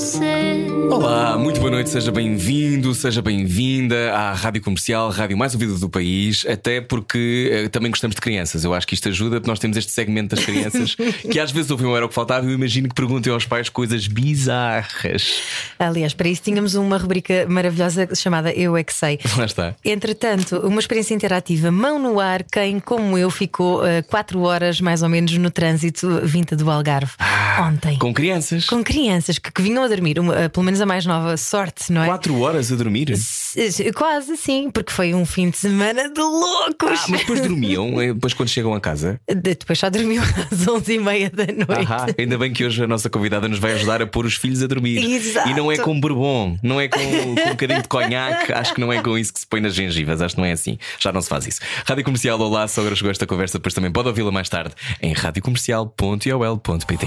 você. Olá, muito boa noite, seja bem-vindo, seja bem-vinda à Rádio Comercial, rádio mais ouvida do país, até porque eh, também gostamos de crianças. Eu acho que isto ajuda, porque nós temos este segmento das crianças que às vezes ouvem o Era o que Faltava e eu imagino que perguntem aos pais coisas bizarras. Aliás, para isso tínhamos uma rubrica maravilhosa chamada Eu é que sei. Lá está. Entretanto, uma experiência interativa, mão no ar, quem, como eu, ficou 4 horas mais ou menos no trânsito vinda do Algarve ontem. Com crianças. Com crianças que, que vinham a dormir, uma- eh, pelo menos a mais nova, sorte, não é? Quatro horas a dormir? S- Quase sim, porque foi um fim de semana de loucos. Ah, mas depois dormiam, eh, depois quando chegam a casa. De- Depois só dormiu às 11h30 da noite. Ahá, ainda bem que hoje a nossa convidada nos vai ajudar a pôr os filhos a dormir. Exato. E não é com bourbon, não é com, com um bocadinho de conhaque, acho que não é com isso que se põe nas gengivas, acho que não é assim. Já não se faz isso. Rádio Comercial, olá, se agora chegou esta conversa, depois também pode ouvi-la mais tarde em radiocomercial.ol.pt.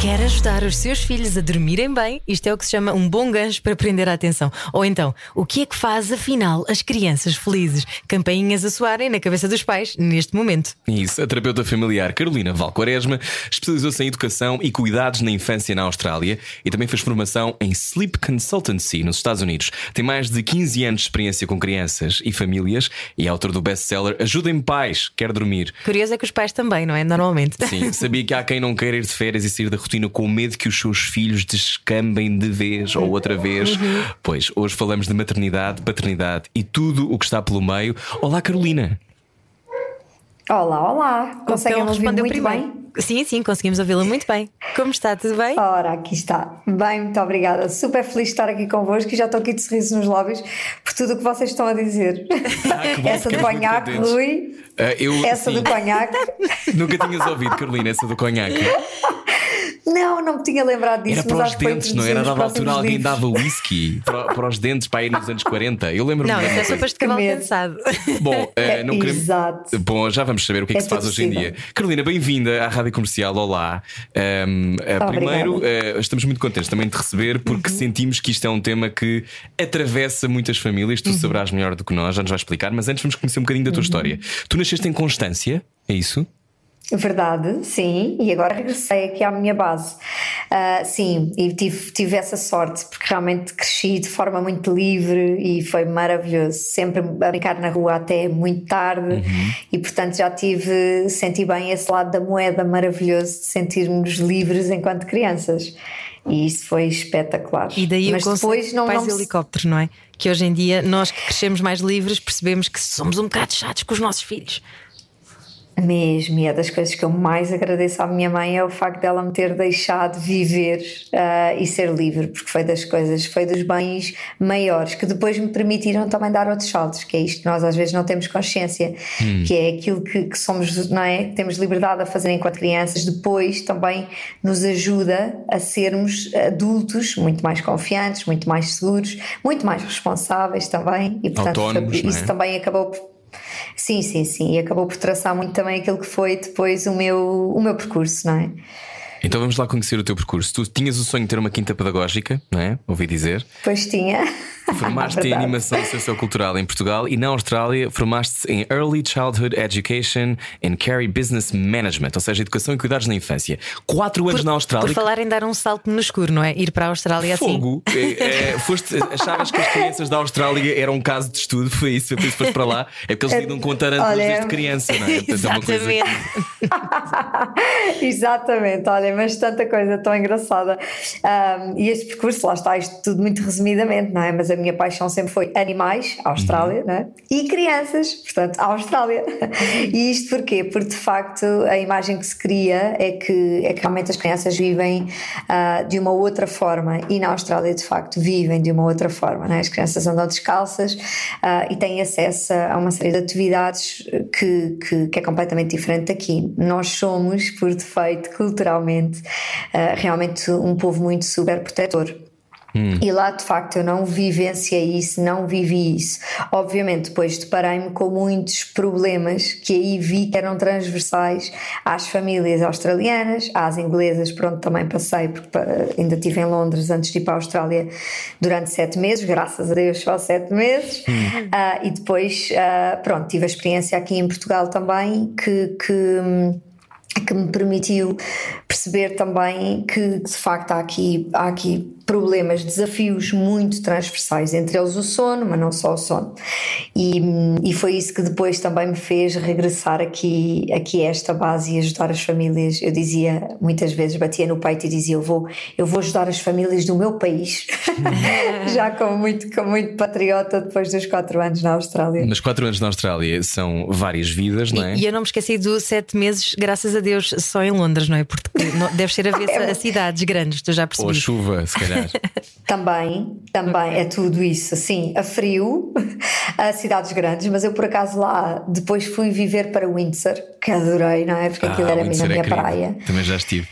Quer ajudar os seus filhos a dormirem bem? Isto é o que se chama um bom gancho para prender a atenção. Ou então, o que é que faz afinal as crianças felizes? Campainhas a soarem na cabeça dos pais neste momento. Isso, a terapeuta familiar Carolina Valquaresma especializou-se em educação e cuidados na infância na Austrália e também fez formação em Sleep Consultancy nos Estados Unidos. Tem mais de 15 anos de experiência com crianças e famílias e é autor do best-seller Ajudem Pais, Quer Dormir. Curioso é que os pais também, não é? Normalmente. Sim, sabia que há quem não queira ir de férias e sair da rotina com medo que os seus filhos descambem de vez ou outra vez. Pois, hoje falamos de maternidade, paternidade e tudo o que está pelo meio. Olá, Carolina. Olá, olá. Conseguem Então, ouvir muito primeiro. bem? Sim, sim, conseguimos ouvi-la muito bem. Como está? Tudo bem? Ora, aqui está. Bem, muito obrigada. Super feliz de estar aqui convosco e já estou aqui de sorriso nos lábios por tudo o que vocês estão a dizer. Ah, que bom, essa do conhaque. Rui. Ah, eu, Essa sim, do conhaque. Nunca tinhas ouvido, Carolina, essa do conhaque. Não, não me tinha lembrado disso. Era para os que dentes, não era? A introduzir dada nos altura alguém próximos dava livros. whisky para, para os dentes para ir nos anos 40. Eu lembro-me Não, isso é coisa. sopas de cavalo cansado. Bom, eh, não queremos. Exato. Bom, já vamos saber o que é, que É se faz tudo hoje em possível. dia. Carolina, bem-vinda à Rádio Comercial. Olá. Ahm, eh, Obrigada. primeiro, eh, estamos muito contentes também de receber, porque Uhum. sentimos que isto é um tema que atravessa muitas famílias. Uhum. Tu saberás melhor do que nós, já nos vais explicar, mas antes vamos conhecer um bocadinho da tua história. Tu nasceste em Constância, é isso? Verdade, sim, e agora regressei aqui à minha base. Ah, sim, e tive, tive essa sorte, porque realmente cresci de forma muito livre e foi maravilhoso. Sempre a brincar na rua até muito tarde, e portanto já tive, senti bem esse lado da moeda maravilhoso de sentirmos livres enquanto crianças. E isso foi espetacular. E daí Mas o depois de não, pais não helicópteros, não é? Que hoje em dia, nós que crescemos mais livres, percebemos que somos um bocado chatos com os nossos filhos. Mesmo, e é das coisas que eu mais agradeço à minha mãe é o facto dela me ter deixado viver ah, e ser livre, porque foi das coisas, foi dos bens maiores que depois me permitiram também dar outros saltos, que é isto que nós às vezes não temos consciência, que é aquilo que, que somos, não é? Que temos liberdade a fazer enquanto crianças, depois também nos ajuda a sermos adultos muito mais confiantes, muito mais seguros, muito mais responsáveis também, e portanto Autónomos, isso é? também acabou por Sim, sim, sim. E acabou por traçar muito também aquilo que foi depois o meu, o meu percurso, não é? Então vamos lá conhecer o teu percurso. Tu tinhas o sonho de ter uma quinta pedagógica, não é? Ouvi dizer. Pois tinha. Formaste em animação sociocultural em Portugal e na Austrália formaste-te em Early Childhood Education and Carry Business Management, ou seja, educação e cuidados na infância. Quatro anos na Austrália. Por falar em dar um salto no escuro, não é? Ir para a Austrália assim. Fogo! É, é, foste, achavas que as crianças da Austrália eram um caso de estudo? Foi isso? Foi isso que foste para lá? É porque eles lidam com tarântulas Olha, desde criança, não é? Portanto, é coisa Exatamente. Exatamente, olha, mas tanta coisa tão engraçada. Um, e este percurso, lá está, isto tudo muito resumidamente, não é? Mas a minha paixão sempre foi animais, Austrália, não é? E crianças, portanto, Austrália. E isto porquê? Porque de facto a imagem que se cria é que, é que realmente as crianças vivem ah, de uma outra forma e na Austrália de facto vivem de uma outra forma, não é? As crianças andam descalças ah, e têm acesso a uma série de atividades que, que, que é completamente diferente daqui. Nós somos, por defeito, culturalmente, ah, realmente um povo muito super protetor. Hum. E lá de facto eu não vivenciei isso, não vivi isso. Obviamente, depois deparei-me com muitos problemas que aí vi que eram transversais às famílias australianas, às inglesas, pronto, também passei, porque ainda estive em Londres antes de ir para a Austrália durante sete meses, graças a Deus só sete meses, hum. uh, e depois, uh, pronto, tive a experiência aqui em Portugal também que. que hum, que me permitiu perceber também que de facto há aqui, há aqui problemas, desafios muito transversais, entre eles o sono, mas não só o sono. E, e foi isso que depois também me fez regressar aqui, aqui a esta base e ajudar as famílias. Eu dizia, muitas vezes batia no peito e dizia: Eu vou, eu vou ajudar as famílias do meu país, já como muito, como muito patriota depois dos quatro anos na Austrália. Mas quatro anos na Austrália são várias vidas, não é? E, e eu não me esqueci dos sete meses, graças a Deus, só em Londres, não é? Porque deve ser a ver é. a cidades grandes, tu já percebi. Ou a chuva, se calhar. também, também é tudo isso. Assim, a frio, a cidades grandes, mas eu por acaso lá depois fui viver para Windsor, que adorei, não é? Porque ah, aquilo era a minha é praia. Também já estive.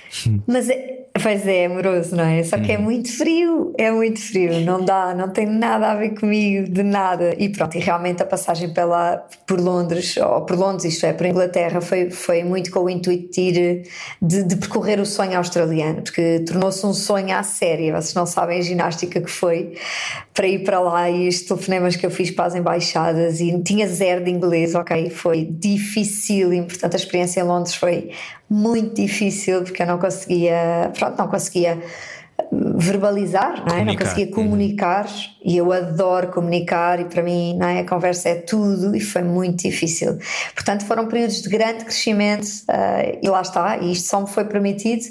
Mas é, Pois é, amoroso, não é? Só que é uhum. muito frio, é muito frio, não dá, não tem nada a ver comigo, de nada. E pronto, e realmente a passagem pela, por Londres, ou por Londres, isto é, por Inglaterra, foi, foi muito com o intuito de, ir, de, de percorrer o sonho australiano, porque tornou-se um sonho à séria. Vocês não sabem a ginástica que foi para ir para lá e estes telefonemas que eu fiz para as embaixadas e tinha zero de inglês, ok? Foi difícil, e portanto a experiência em Londres foi muito difícil porque eu não conseguia, pronto, não conseguia verbalizar, não, é? não conseguia uhum. comunicar e eu adoro comunicar e para mim não é? a conversa é tudo e foi muito difícil. Portanto, foram períodos de grande crescimento uh, e lá está, e isto só me foi permitido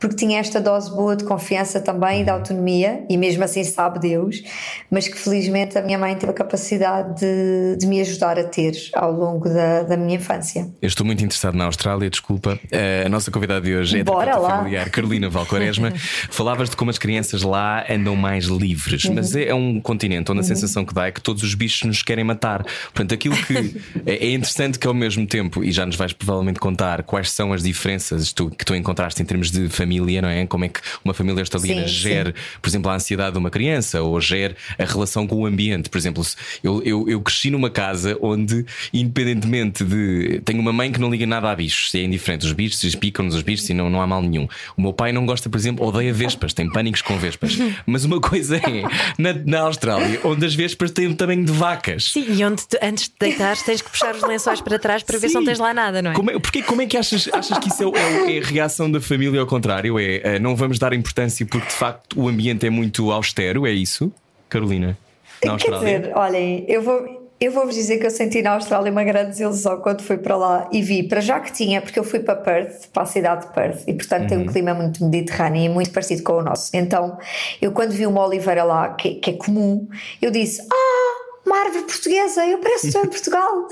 porque tinha esta dose boa de confiança também e de autonomia, e mesmo assim sabe Deus, mas que felizmente a minha mãe teve a capacidade de, de me ajudar a ter ao longo da, da, minha infância. Eu estou muito interessado na Austrália, desculpa. Uh, a nossa convidada de hoje é Bora da familiar Carolina Valcoresma. Falavas de como as crianças lá andam mais livres, uhum. mas é, é um continente onde a uhum. sensação que dá é que todos os bichos nos querem matar. Portanto, aquilo que é, é interessante que ao mesmo tempo, e já nos vais provavelmente contar quais são as diferenças tu, que tu encontraste em termos de família, não é? Como é que uma família australiana gera, por exemplo, a ansiedade de uma criança ou gera a relação com o ambiente. Por exemplo, eu, eu, eu cresci numa casa onde, independentemente de. Tenho uma mãe que não liga nada a bichos, é indiferente. Os bichos, picam-nos os bichos e não, não há mal nenhum. O meu pai não gosta, por exemplo, odeia vespas, tem pânicos com vespas. Mas uma coisa é, na, na Austrália, onde as vespas têm um tamanho de vacas. Sim, e onde tu, antes de deitar tens que puxar os lençóis para trás para Sim. ver se não tens lá nada, não é? Como é, porque, como é que achas, achas que isso é, é, é, a reação da família ao contrário? É, é não vamos dar importância porque de facto o ambiente é muito austero, é isso, Carolina? Na Austrália? Quer dizer, olhem, eu vou eu vou-vos dizer que eu senti na Austrália uma grande desilusão quando fui para lá e vi, para já que tinha, porque eu fui para Perth, para a cidade de Perth, e portanto uhum. tem um uhum. clima muito mediterrâneo e muito parecido com o nosso. Então, eu quando vi uma oliveira lá, que, que é comum, eu disse: Ah! Uma árvore portuguesa, eu pareço estou em Portugal.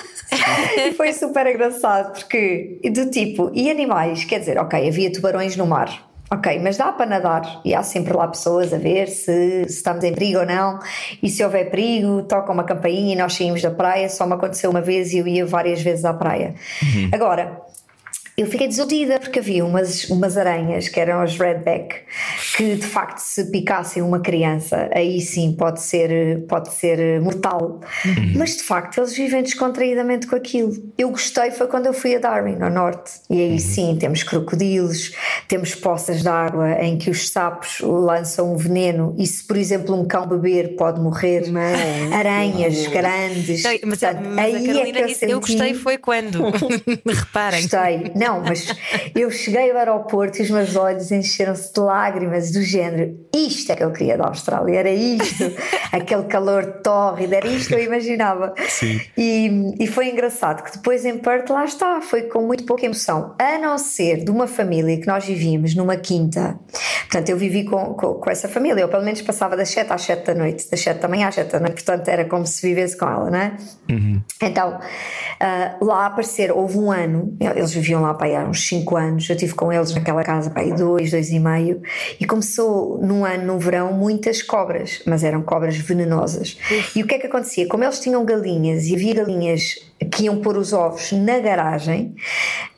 e foi super engraçado, porque do tipo, e animais, quer dizer, ok, havia tubarões no mar, Ok, mas dá para nadar e há sempre lá pessoas a ver se, se, estamos em perigo ou não. E se houver perigo, toca uma campainha e nós saímos da praia. Só me aconteceu uma vez e eu ia várias vezes à praia. Uhum. Agora, eu fiquei desiludida porque havia umas, umas aranhas que eram as redback que de facto se picassem uma criança aí sim pode ser, pode ser mortal. Uhum. mas de facto eles vivem descontraídamente com aquilo. Eu gostei foi quando eu fui a Darwin ao norte. E aí uhum. sim temos crocodilos temos poças de água em que os sapos lançam um veneno e se por exemplo um cão beber pode morrer. Aranhas grandes. Não, mas, Portanto, mas aí a Carolina é que eu, senti... eu gostei foi quando. Reparem. Gostei. Não não, mas eu cheguei ao aeroporto e os meus olhos encheram-se de lágrimas do género. Isto é que eu queria da Austrália, era isto, aquele calor tórrido, era isto que eu imaginava. Sim. E, e foi engraçado que depois em Perth lá está, foi com muito pouca emoção, a não ser de uma família que nós vivíamos numa quinta. Portanto, eu vivi com, com, com essa família, eu pelo menos passava das 7 às 7 da noite, das 7 da manhã às 7 da noite, portanto era como se vivesse com ela, não é? Uhum. Então, uh, lá aparecer, houve um ano, eles viviam lá pai, há uns 5 anos, eu estive com eles naquela casa, pai, dois, dois e meio, e começou num ano, no verão, muitas cobras, mas eram cobras venenosas. E o que é que acontecia? Como eles tinham galinhas e havia galinhas que iam pôr os ovos na garagem,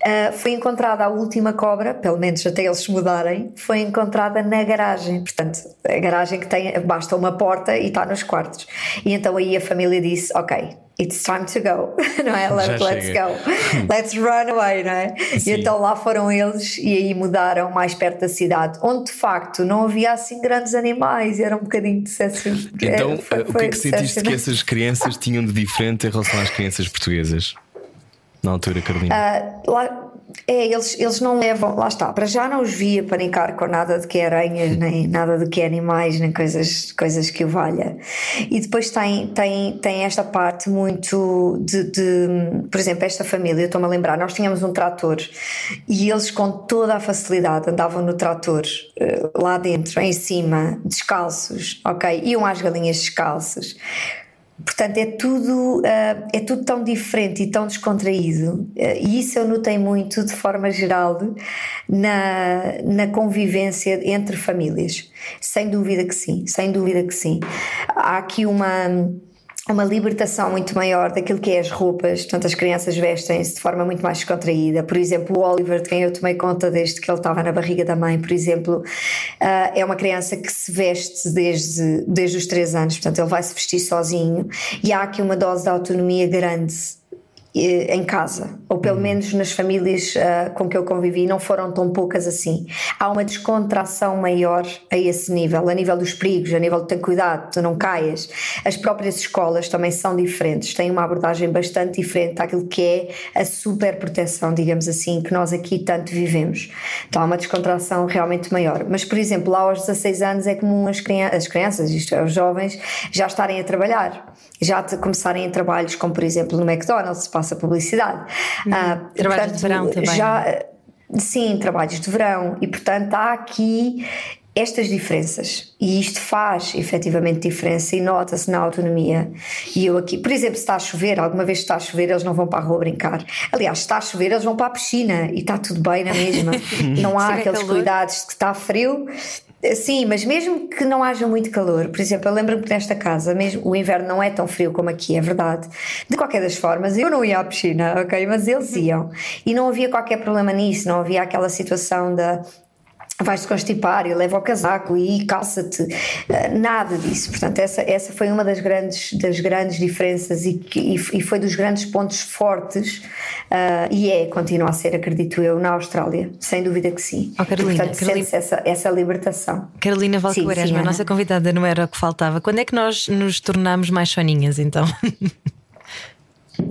uh, foi encontrada a última cobra, pelo menos até eles se mudarem, foi encontrada na garagem. Portanto, a garagem que tem, basta uma porta e está nos quartos. E então aí a família disse: Ok, it's time to go, não é? Let, let's go, let's run away, não é? Sim. E então lá foram eles e aí mudaram mais perto da cidade, onde de facto não havia assim grandes animais, era um bocadinho de decepção. Então, foi, foi o que é que sentiste que essas crianças tinham de diferente em relação às crianças portuguesas? Na altura, Carolina? Uh, lá, é, eles, eles não levam, lá está, para já não os via panicar com nada de que é aranhas, nem nada de que é animais, nem coisas, coisas que o valha. E depois tem, tem, tem esta parte muito de, de por exemplo, esta família, eu estou-me a lembrar, nós tínhamos um trator e eles com toda a facilidade andavam no trator eh, lá dentro, em cima, descalços, ok? Iam às galinhas descalços Portanto, é tudo, uh, é tudo tão diferente e tão descontraído, uh, e isso eu notei muito de forma geral na, na convivência entre famílias. Sem dúvida que sim, sem dúvida que sim. Há aqui uma uma libertação muito maior daquilo que é as roupas, portanto as crianças vestem-se de forma muito mais descontraída. Por exemplo, o Oliver, de quem eu tomei conta desde que ele estava na barriga da mãe, por exemplo, uh, é uma criança que se veste desde, desde os 3 anos, portanto ele vai se vestir sozinho. E há aqui uma dose de autonomia grande em casa, ou pelo uhum. menos nas famílias uh, com que eu convivi, não foram tão poucas assim. Há uma descontração maior a esse nível, a nível dos perigos, a nível de ter cuidado, tu não caias. As próprias escolas também são diferentes, têm uma abordagem bastante diferente daquilo que é a super proteção, digamos assim, que nós aqui tanto vivemos. Então há uma descontração realmente maior. Mas, por exemplo, lá aos 16 anos é comum as, crianças, as crianças isto é, os jovens, já estarem a trabalhar, já começarem em trabalhos como, por exemplo, no McDonald's, passa publicidade. Uhum. Uh, trabalhos portanto, de verão também. Já, sim, trabalhos de verão. E portanto há aqui estas diferenças e isto faz efetivamente diferença e nota-se na autonomia. E eu aqui, por exemplo, se está a chover, alguma vez está a chover, eles não vão para a rua brincar. Aliás, se está a chover, eles vão para a piscina e está tudo bem na mesma. não há aqueles cuidados de que está frio, Sim, mas mesmo que não haja muito calor, por exemplo, eu lembro-me que nesta casa, mesmo o inverno não é tão frio como aqui, é verdade. De qualquer das formas, eu não ia à piscina, ok? Mas eles iam. E não havia qualquer problema nisso, não havia aquela situação da vais-te constipar e leva o casaco e calça-te, eh, nada disso. Portanto, essa, essa foi uma das grandes, das grandes diferenças e, e, e foi dos grandes pontos fortes uh, e é, continua a ser, acredito eu, na Austrália, sem dúvida que sim. Oh, Carolina, Portanto, Carolina, essa, essa libertação. Carolina Valqueiresma, a nossa convidada não era o que faltava. Quando é que nós nos tornamos mais soninhas então?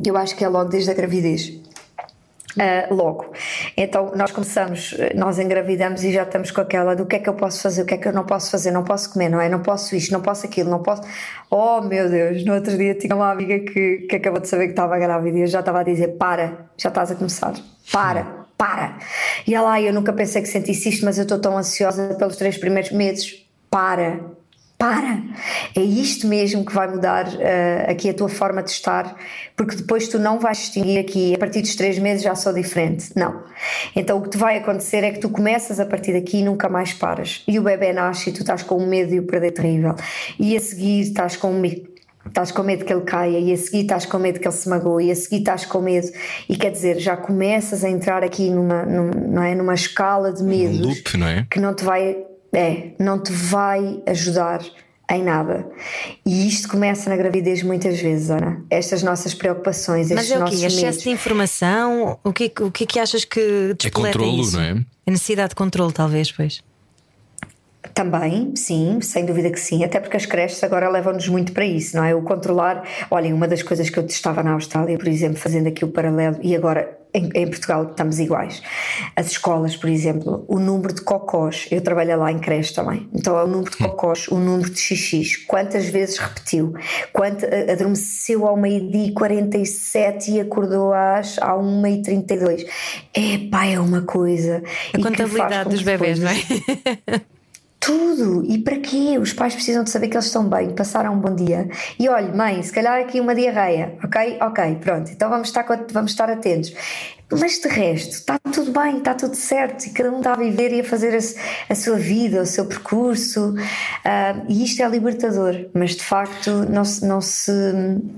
eu acho que é logo desde a gravidez. Uh, logo. Então nós começamos, nós engravidamos e já estamos com aquela do que é que eu posso fazer, o que é que eu não posso fazer, não posso comer, não é? Não posso isto, não posso aquilo, não posso. Oh meu Deus, no outro dia tinha uma amiga que, que acabou de saber que estava grávida e eu já estava a dizer: para, já estás a começar, para, para. E ela, eu nunca pensei que sentisse isto, mas eu estou tão ansiosa pelos três primeiros meses, para para, é isto mesmo que vai mudar uh, aqui a tua forma de estar, porque depois tu não vais distinguir aqui, a partir dos três meses já sou diferente. Não. Então o que te vai acontecer é que tu começas a partir daqui e nunca mais paras. E o bebê nasce e tu estás com um medo de o perder terrível. E a seguir estás com medo. Estás com medo que ele caia, e a seguir estás com medo que ele se magoe, e a seguir estás com medo, e quer dizer, já começas a entrar aqui numa, numa não é, numa escala de medos um loop, não é? que não te vai é, não te vai ajudar em nada. E isto começa na gravidez muitas vezes, Ana. Estas nossas preocupações, Mas estes é o quê? Excesso medos. de informação? O que, o que é que achas que É controlo, isso? não é? A necessidade de controle, talvez, pois. Também, sim, sem dúvida que sim, até porque as creches agora levam-nos muito para isso, não é? O controlar. Olhem, uma das coisas que eu testava na Austrália, por exemplo, fazendo aqui o paralelo, e agora em, em, Portugal estamos iguais. As escolas, por exemplo, o número de cocós, eu trabalho lá em creche também, então é o número de cocós, o número de xixis, quantas vezes repetiu, quanto, adormeceu ao meio-dia e 47 e acordou às, à 1 e 32 É pá, é uma coisa. A contabilidade dos bebés, não é? Tudo! E para quê? Os pais precisam de saber que eles estão bem, passaram um bom dia. E olha, mãe, se calhar aqui uma diarreia, ok? Ok, pronto, então vamos estar, vamos estar atentos. Mas de resto, está tudo bem, está tudo certo, e cada um está a viver e a fazer a, a sua vida, o seu percurso, uh, e isto é libertador, mas de facto não, se, não, se,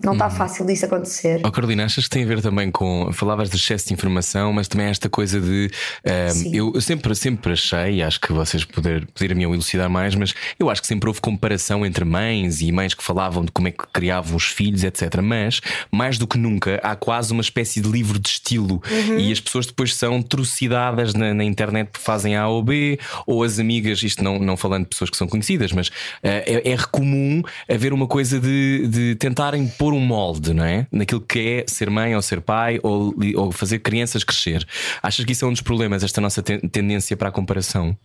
não está uhum. fácil disso acontecer. Oh, Carolina, achas que tem a ver também com. Falavas de excesso de informação, mas também esta coisa de. Uh, eu sempre, sempre achei, acho que vocês poder, poderiam elucidar mais, mas eu acho que sempre houve comparação entre mães e mães que falavam de como é que criavam os filhos, etc. Mas, mais do que nunca, há quase uma espécie de livro de estilo. Uhum uhum. e as pessoas depois são trucidadas na, na, internet porque fazem A ou B, ou as amigas, isto não, não falando de pessoas que são conhecidas, mas uh, é, é comum haver uma coisa de, de tentarem pôr um molde, não é? Naquilo que é ser mãe ou ser pai ou, ou fazer crianças crescer. Achas que isso é um dos problemas, esta nossa tendência para a comparação?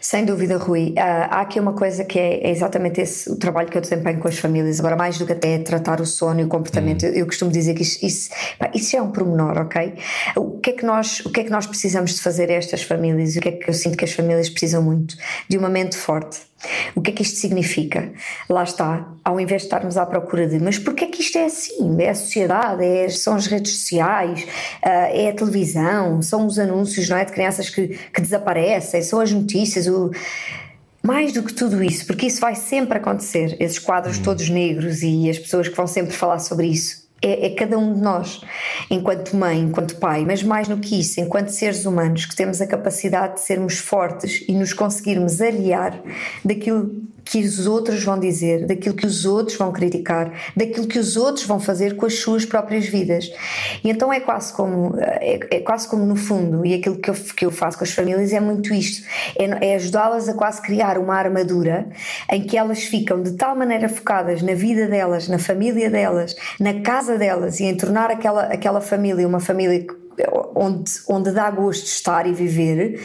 Sem dúvida, Rui. Uh, há aqui uma coisa que é, é, exatamente esse o trabalho que eu desempenho com as famílias. Agora, mais do que até tratar o sono e o comportamento, uhum. eu, eu, costumo dizer que isso, isso, pá, isso é um pormenor, ok? O que, é que nós, o que é que nós precisamos de fazer a estas famílias? E o que é que eu sinto que as famílias precisam muito? De uma mente forte o que é que isto significa? Lá está, ao invés de estarmos à procura de mas porquê é que isto é assim? É a sociedade, é, são as redes sociais, ah, é a televisão, são os anúncios não é, de crianças que, que desaparecem, são as notícias, o, mais do que tudo isso, porque isso vai sempre acontecer, esses quadros hum. todos negros e as pessoas que vão sempre falar sobre isso é, é, cada um de nós, enquanto mãe, enquanto pai, mas mais do que isso, enquanto seres humanos, que temos a capacidade de sermos fortes e nos conseguirmos aliar daquilo que os outros vão dizer, daquilo que os outros vão criticar, daquilo que os outros vão fazer com as suas próprias vidas. E então é quase como, é, é quase como no fundo, e aquilo que eu, que eu faço com as famílias é muito isto: é, é ajudá-las a quase criar uma armadura em que elas ficam de tal maneira focadas na vida delas, na família delas, na casa delas e em tornar aquela, aquela família uma família que onde, onde dá gosto de estar e viver,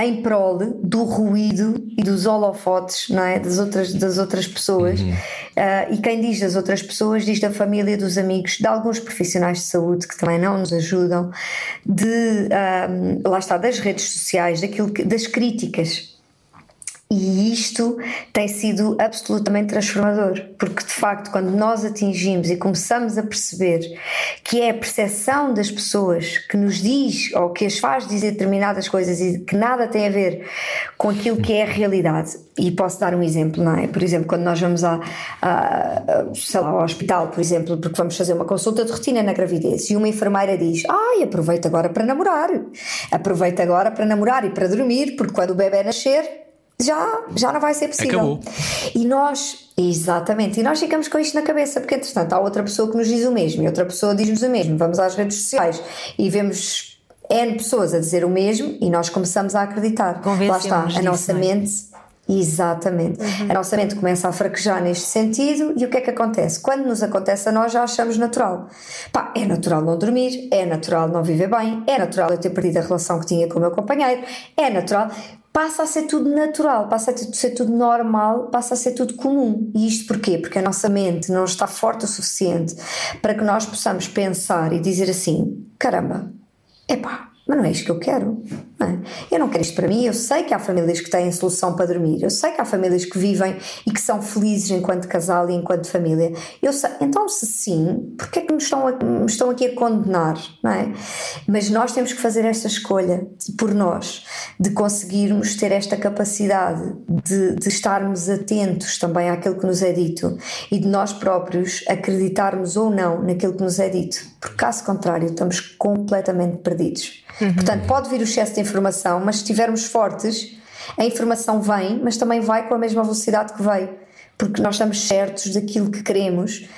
em prol do ruído e dos holofotes não é? das, outras, das outras pessoas. Uhum. Uh, e quem diz das outras pessoas, diz da família, dos amigos, de alguns profissionais de saúde que também não nos ajudam, de um, ah, lá está, das redes sociais, daquilo que, das críticas e isto tem sido absolutamente transformador, porque de facto, quando nós atingimos e começamos a perceber que é a percepção das pessoas que nos diz ou que as faz dizer determinadas coisas e que nada tem a ver com aquilo que é a realidade, e posso dar um exemplo, não é? Por exemplo, quando nós vamos a, a, sei lá, ao hospital, por exemplo, porque vamos fazer uma consulta de rotina na gravidez e uma enfermeira diz: Ai, aproveita agora para namorar, aproveita agora para namorar e para dormir, porque quando o bebê nascer já, já não vai ser possível. Acabou. E nós, exatamente, e nós ficamos com isto na cabeça, porque entretanto há outra pessoa que nos diz o mesmo e outra pessoa diz-nos o mesmo. Vamos às redes sociais e vemos N pessoas a dizer o mesmo e nós começamos a acreditar. Lá está, a nossa é? mente. Exatamente. Uhum. A nossa mente começa a fraquejar neste sentido e o que é que acontece? Quando nos acontece a nós já achamos natural. Pá, é natural não dormir, é natural não viver bem, é natural eu ter perdido a relação que tinha com o meu companheiro, é natural passa a ser tudo natural, passa a ser tudo normal, passa a ser tudo comum. E isto porquê? Porque a nossa mente não está forte o suficiente para que nós possamos pensar e dizer assim: caramba, epá, mas não é isto que eu quero. É? Eu não quero isto para mim. Eu sei que há famílias que têm solução para dormir. Eu sei que há famílias que vivem e que são felizes enquanto casal e enquanto família. Eu sei. Então, se sim, porquê é que me estão, a, me estão aqui a condenar? Não é? Mas nós temos que fazer esta escolha por nós, de conseguirmos ter esta capacidade de, de estarmos atentos também àquilo que nos é dito e de nós próprios acreditarmos ou não naquilo que nos é dito. Porque, caso contrário, estamos completamente perdidos. Uhum. Portanto, pode vir o excesso de informação, mas se estivermos fortes, a informação vem, mas também vai com a mesma velocidade que veio, porque nós estamos certos daquilo que queremos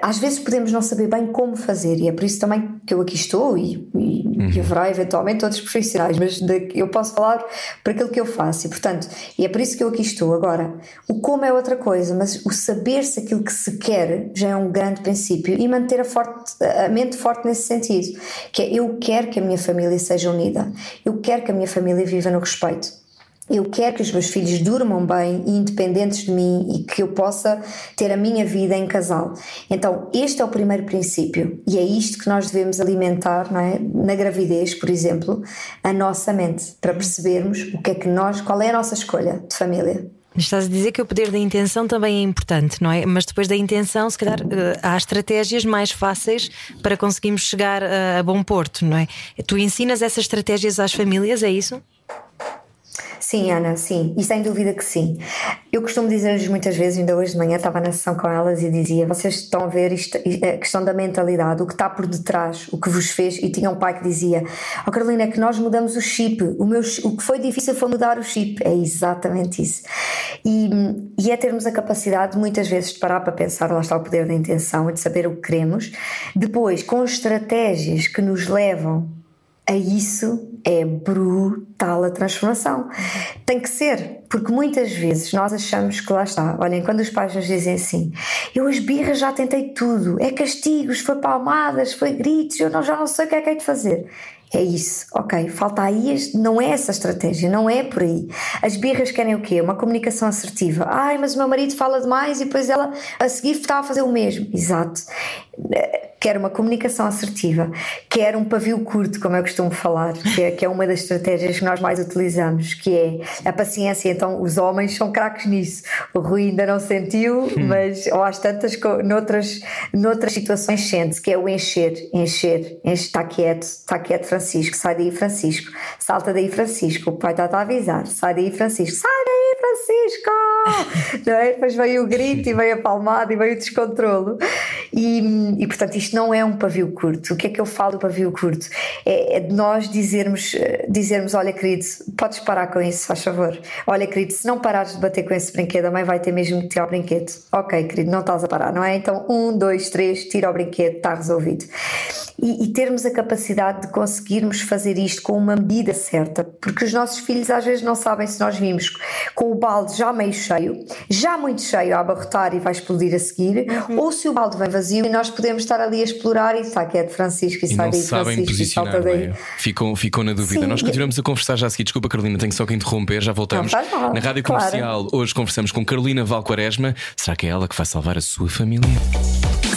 às vezes podemos não saber bem como fazer, e é por isso também que eu aqui estou e, e, uhum. e haverá eventualmente outros profissionais, mas de, eu posso falar por aquilo que eu faço, e portanto, e é por isso que eu aqui estou. Agora, o como é outra coisa, mas o saber-se aquilo que se quer já é um grande princípio e manter a, forte, a mente forte nesse sentido, que é eu quero que a minha família seja unida, eu quero que a minha família viva no respeito eu quero que os meus filhos durmam bem e independentes de mim e que eu possa ter a minha vida em casal. Então, este é o primeiro princípio e é isto que nós devemos alimentar, é? Na gravidez, por exemplo, a nossa mente para percebermos o que é que nós, qual é a nossa escolha de família. Estás a dizer que o poder da intenção também é importante, não é? Mas depois da intenção, se calhar eh, há estratégias mais fáceis para conseguirmos chegar a, a bom porto, não é? Tu ensinas essas estratégias às famílias, é isso? Sim, Ana, sim, e sem dúvida que sim. Eu costumo dizer-lhes muitas vezes, ainda hoje de manhã estava na sessão com elas e dizia: vocês estão a ver isto, a questão da mentalidade, o que está por detrás, o que vos fez. E tinha um pai que dizia: Oh Carolina, é que nós mudamos o chip, o, meu, o que foi difícil foi mudar o chip. É exatamente isso. E, e é termos a capacidade, muitas vezes, de parar para pensar, lá está o poder da intenção de saber o que queremos, depois, com estratégias que nos levam a isso é brutal a transformação. Tem que ser, porque muitas vezes nós achamos que lá está. Olhem, quando os pais nos dizem assim: Eu as birras já tentei tudo, é castigos, foi palmadas, foi gritos, eu não, já não sei o que é que hei de fazer. É isso, ok. Falta aí, não é essa estratégia, não é por aí. As birras querem o quê? Uma comunicação assertiva. Ai, mas o meu marido fala demais e depois ela a seguir está a fazer o mesmo. Exato quer uma comunicação assertiva, quer um pavio curto, como eu costumo falar, que é, que é uma das estratégias que nós mais utilizamos, que é a paciência. Então, os homens são craques nisso. O Rui ainda não sentiu, hum. mas ou às tantas, noutras, noutras situações sente que é o encher, encher, encher, está quieto, está quieto, Francisco, sai daí, Francisco, salta daí, Francisco, o pai está a avisar, sai daí, Francisco, sai daí, Francisco! não é? Depois veio o grito e veio a palmada e veio o descontrolo. E, e portanto, isto não é um pavio curto. O que é que eu falo do pavio curto? É, é de nós dizermos, dizermos: olha, querido, podes parar com isso, faz favor. Olha, querido, se não parares de bater com esse brinquedo, a mãe vai ter mesmo que tirar o brinquedo. Ok, querido, não estás a parar, não é? Então, um, dois, três, tira o brinquedo, está resolvido e, e, termos a capacidade de conseguirmos fazer isto com uma medida certa, porque os nossos filhos às vezes não sabem se nós vimos com o balde já meio cheio, já muito cheio a abarrotar e vai explodir a seguir, uhum. ou se o balde vem vazio e nós podemos estar ali a explorar e está que é de Francisco e, e sai daí Francisco e salta daí. É? Ficam, ficam na dúvida. Sim. Nós continuamos a conversar já a seguir. Desculpa, Carolina, tenho só que interromper, já voltamos. Não, na Rádio Comercial, claro. hoje conversamos com Carolina Valquaresma. Será que é ela que vai salvar a sua família?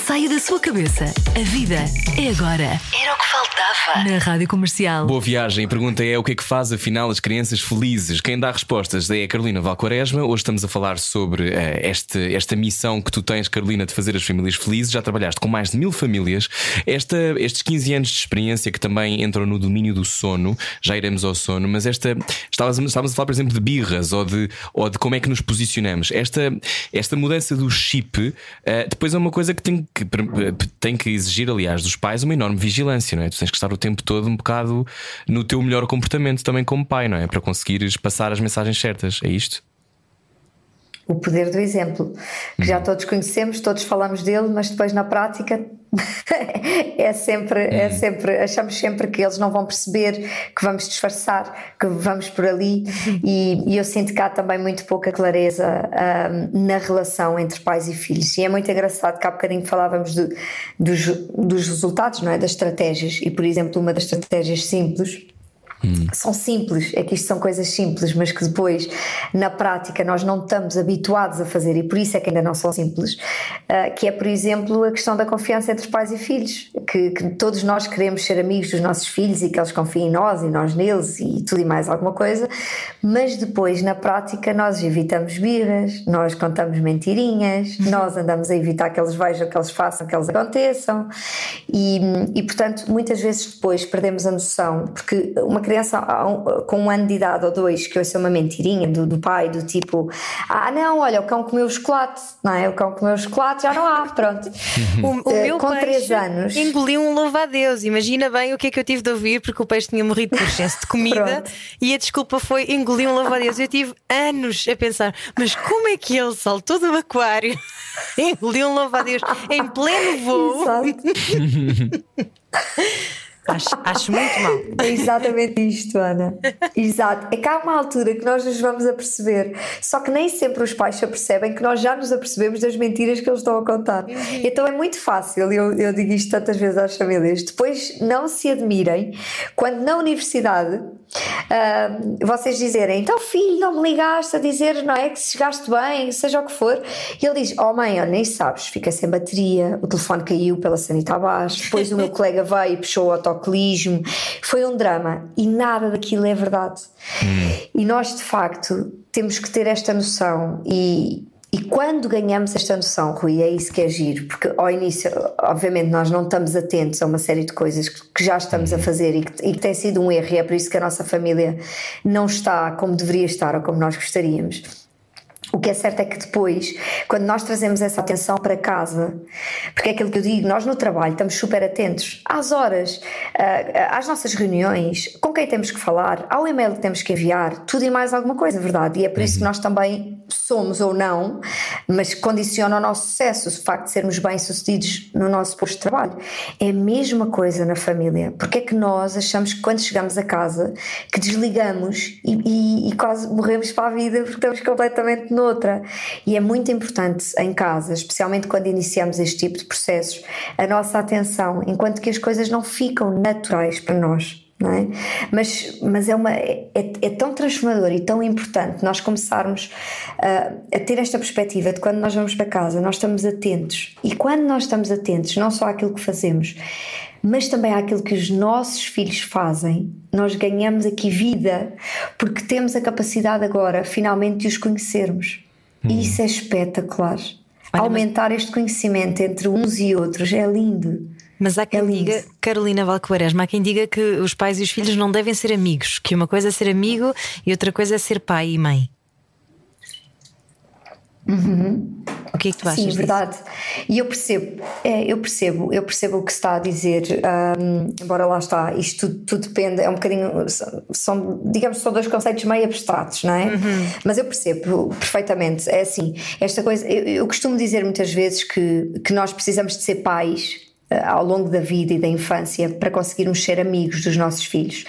Saia da sua cabeça. A vida é agora. Era o que faltava. Na Rádio Comercial. Boa viagem. A pergunta é: o que é que faz afinal as crianças felizes? Quem dá respostas é a Carolina Valquaresma. Hoje estamos a falar sobre uh, este, esta missão que tu tens, Carolina, de fazer as famílias felizes. Já trabalhaste com mais de mil famílias. Esta, estes 15 anos de experiência que também entram no domínio do sono, já iremos ao sono, mas esta. Estávamos, estávamos a falar, por exemplo, de birras ou de, ou de como é que nos posicionamos. Esta, esta mudança do chip uh, depois é uma coisa que tem que tem que exigir, aliás, dos pais uma enorme vigilância, não é? Tu tens que estar o tempo todo um bocado no teu melhor comportamento também como pai, não é? Para conseguires passar as mensagens certas. É isto? O poder do exemplo, que já uhum. todos conhecemos, todos falamos dele, mas depois na prática é sempre, é uhum. sempre, achamos sempre que eles não vão perceber, que vamos disfarçar, que vamos por ali, e, e eu sinto que há também muito pouca clareza um, na relação entre pais e filhos. E é muito engraçado que há bocadinho falávamos do, dos, dos resultados, não é? Das estratégias, e por exemplo, uma das estratégias simples Hum. São simples, é que isto são coisas simples, mas que depois, na prática, nós não estamos habituados a fazer e por isso é que ainda não são simples. Uh, que é, por exemplo, a questão da confiança entre pais e filhos. Que, que, todos nós queremos ser amigos dos nossos filhos e que eles confiem em nós e nós neles e tudo e mais alguma coisa, mas depois, na prática, nós evitamos birras, nós contamos mentirinhas, uhum. nós andamos a evitar que eles vejam, que eles façam, que eles aconteçam e, e portanto, muitas vezes depois perdemos a noção, porque uma criança com um ano de idade ou dois que ouça uma mentirinha do, do pai, do tipo: Ah, não, olha, o cão comeu chocolate, não é? O cão comeu chocolate, já não há, pronto. o, o uh, meu com três anos. Engoliu um louva a Deus. Imagina bem o que é que eu tive de ouvir, porque o peixe tinha morrido por excesso de comida e a desculpa foi engolir um louva a Deus. Eu tive anos a pensar: Mas como é que ele saltou do aquário? engoliu um louva a Deus em pleno voo. Exato. Acho, acho muito mal. É exatamente isto, Ana. Exato. É que há uma altura que nós nos vamos a perceber, só que nem sempre os pais se apercebem que nós já nos apercebemos das mentiras que eles estão a contar. Uhum. Então é muito fácil, eu, eu digo isto tantas vezes às famílias, depois não se admirem quando na universidade uh, vocês dizerem, então filho, não me ligaste a dizer, não é, que se chegaste bem, seja o que for, e ele diz, oh mãe, nem sabes, fica sem bateria, o telefone caiu pela sanita abaixo, depois o meu colega veio e puxou o autocarro Foi um drama e nada daquilo é verdade. E nós, de facto, temos que ter esta noção e. E quando ganhamos esta noção, Rui, é isso que é giro, porque ao início, obviamente, nós não estamos atentos a uma série de coisas que já estamos a fazer e que, e que tem sido um erro, e é por isso que a nossa família não está como deveria estar ou como nós gostaríamos. O que é certo é que depois, quando nós trazemos essa atenção para casa, porque é aquilo que eu digo, nós no trabalho estamos super atentos às horas, ah, às nossas reuniões, com quem temos que falar, ao e-mail que temos que enviar, tudo e mais alguma coisa, verdade? E é por isso que nós também somos ou não, mas condiciona o nosso sucesso, o facto de sermos bem-sucedidos no nosso posto de trabalho. É a mesma coisa na família. Porque é que nós achamos que quando chegamos a casa que desligamos e, e- e quase morremos para a vida porque estamos completamente noutra? E é muito importante em casa, especialmente quando iniciamos este tipo de processos, a nossa atenção, enquanto que as coisas não ficam naturais para nós é? Mas, mas é, uma, é, é tão transformador e tão importante nós começarmos ah, a ter esta perspectiva de quando nós vamos para casa, nós estamos atentos. E quando nós estamos atentos, não só àquilo que fazemos, mas também àquilo que os nossos filhos fazem, nós ganhamos aqui vida, porque temos a capacidade agora, finalmente, de os conhecermos. E isso é espetacular. Aumentar este conhecimento entre uns e outros é lindo. Mas há quem É diga, Carolina Valquaresma, há quem diga que os pais e os filhos não devem ser amigos, que uma coisa é ser amigo e outra coisa é ser pai e mãe. O que é que tu achas? Sim, verdade. E eu percebo, é, eu percebo, eu percebo o que se está a dizer, hum, embora lá está, isto tudo, tudo depende, é um bocadinho, são- digamos, são dois conceitos meio abstratos, não é? Mas eu percebo perfeitamente, é assim, esta coisa, eu, eu costumo dizer muitas vezes que, que nós precisamos de ser pais ao longo da vida e da infância para conseguirmos ser amigos dos nossos filhos.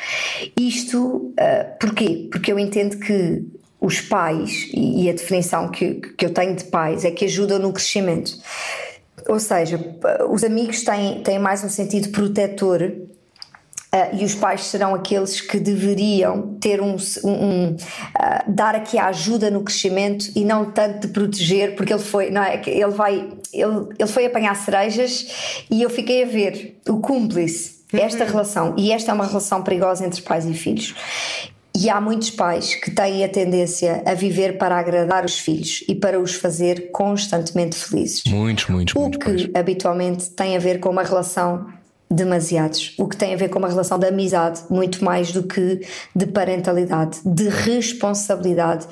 Isto, eh, porquê? Porque eu entendo que os pais, e a definição que, que eu tenho de pais, é que ajudam no crescimento. Ou seja, p- os amigos têm, têm mais um sentido protetor ah, e os pais serão aqueles que deveriam ter um, um- um, ah, dar aqui a ajuda no crescimento e não tanto de proteger porque ele foi não é que ele vai ele, ele foi apanhar cerejas e eu fiquei a ver o cúmplice esta relação. E esta é uma relação perigosa entre pais e filhos. E há muitos pais que têm a tendência a viver para agradar os filhos e para os fazer constantemente felizes. Muitos, muitos, o muitos que pais. habitualmente tem a ver com uma relação demasiados, o que tem a ver com uma relação de amizade muito mais do que de parentalidade, de responsabilidade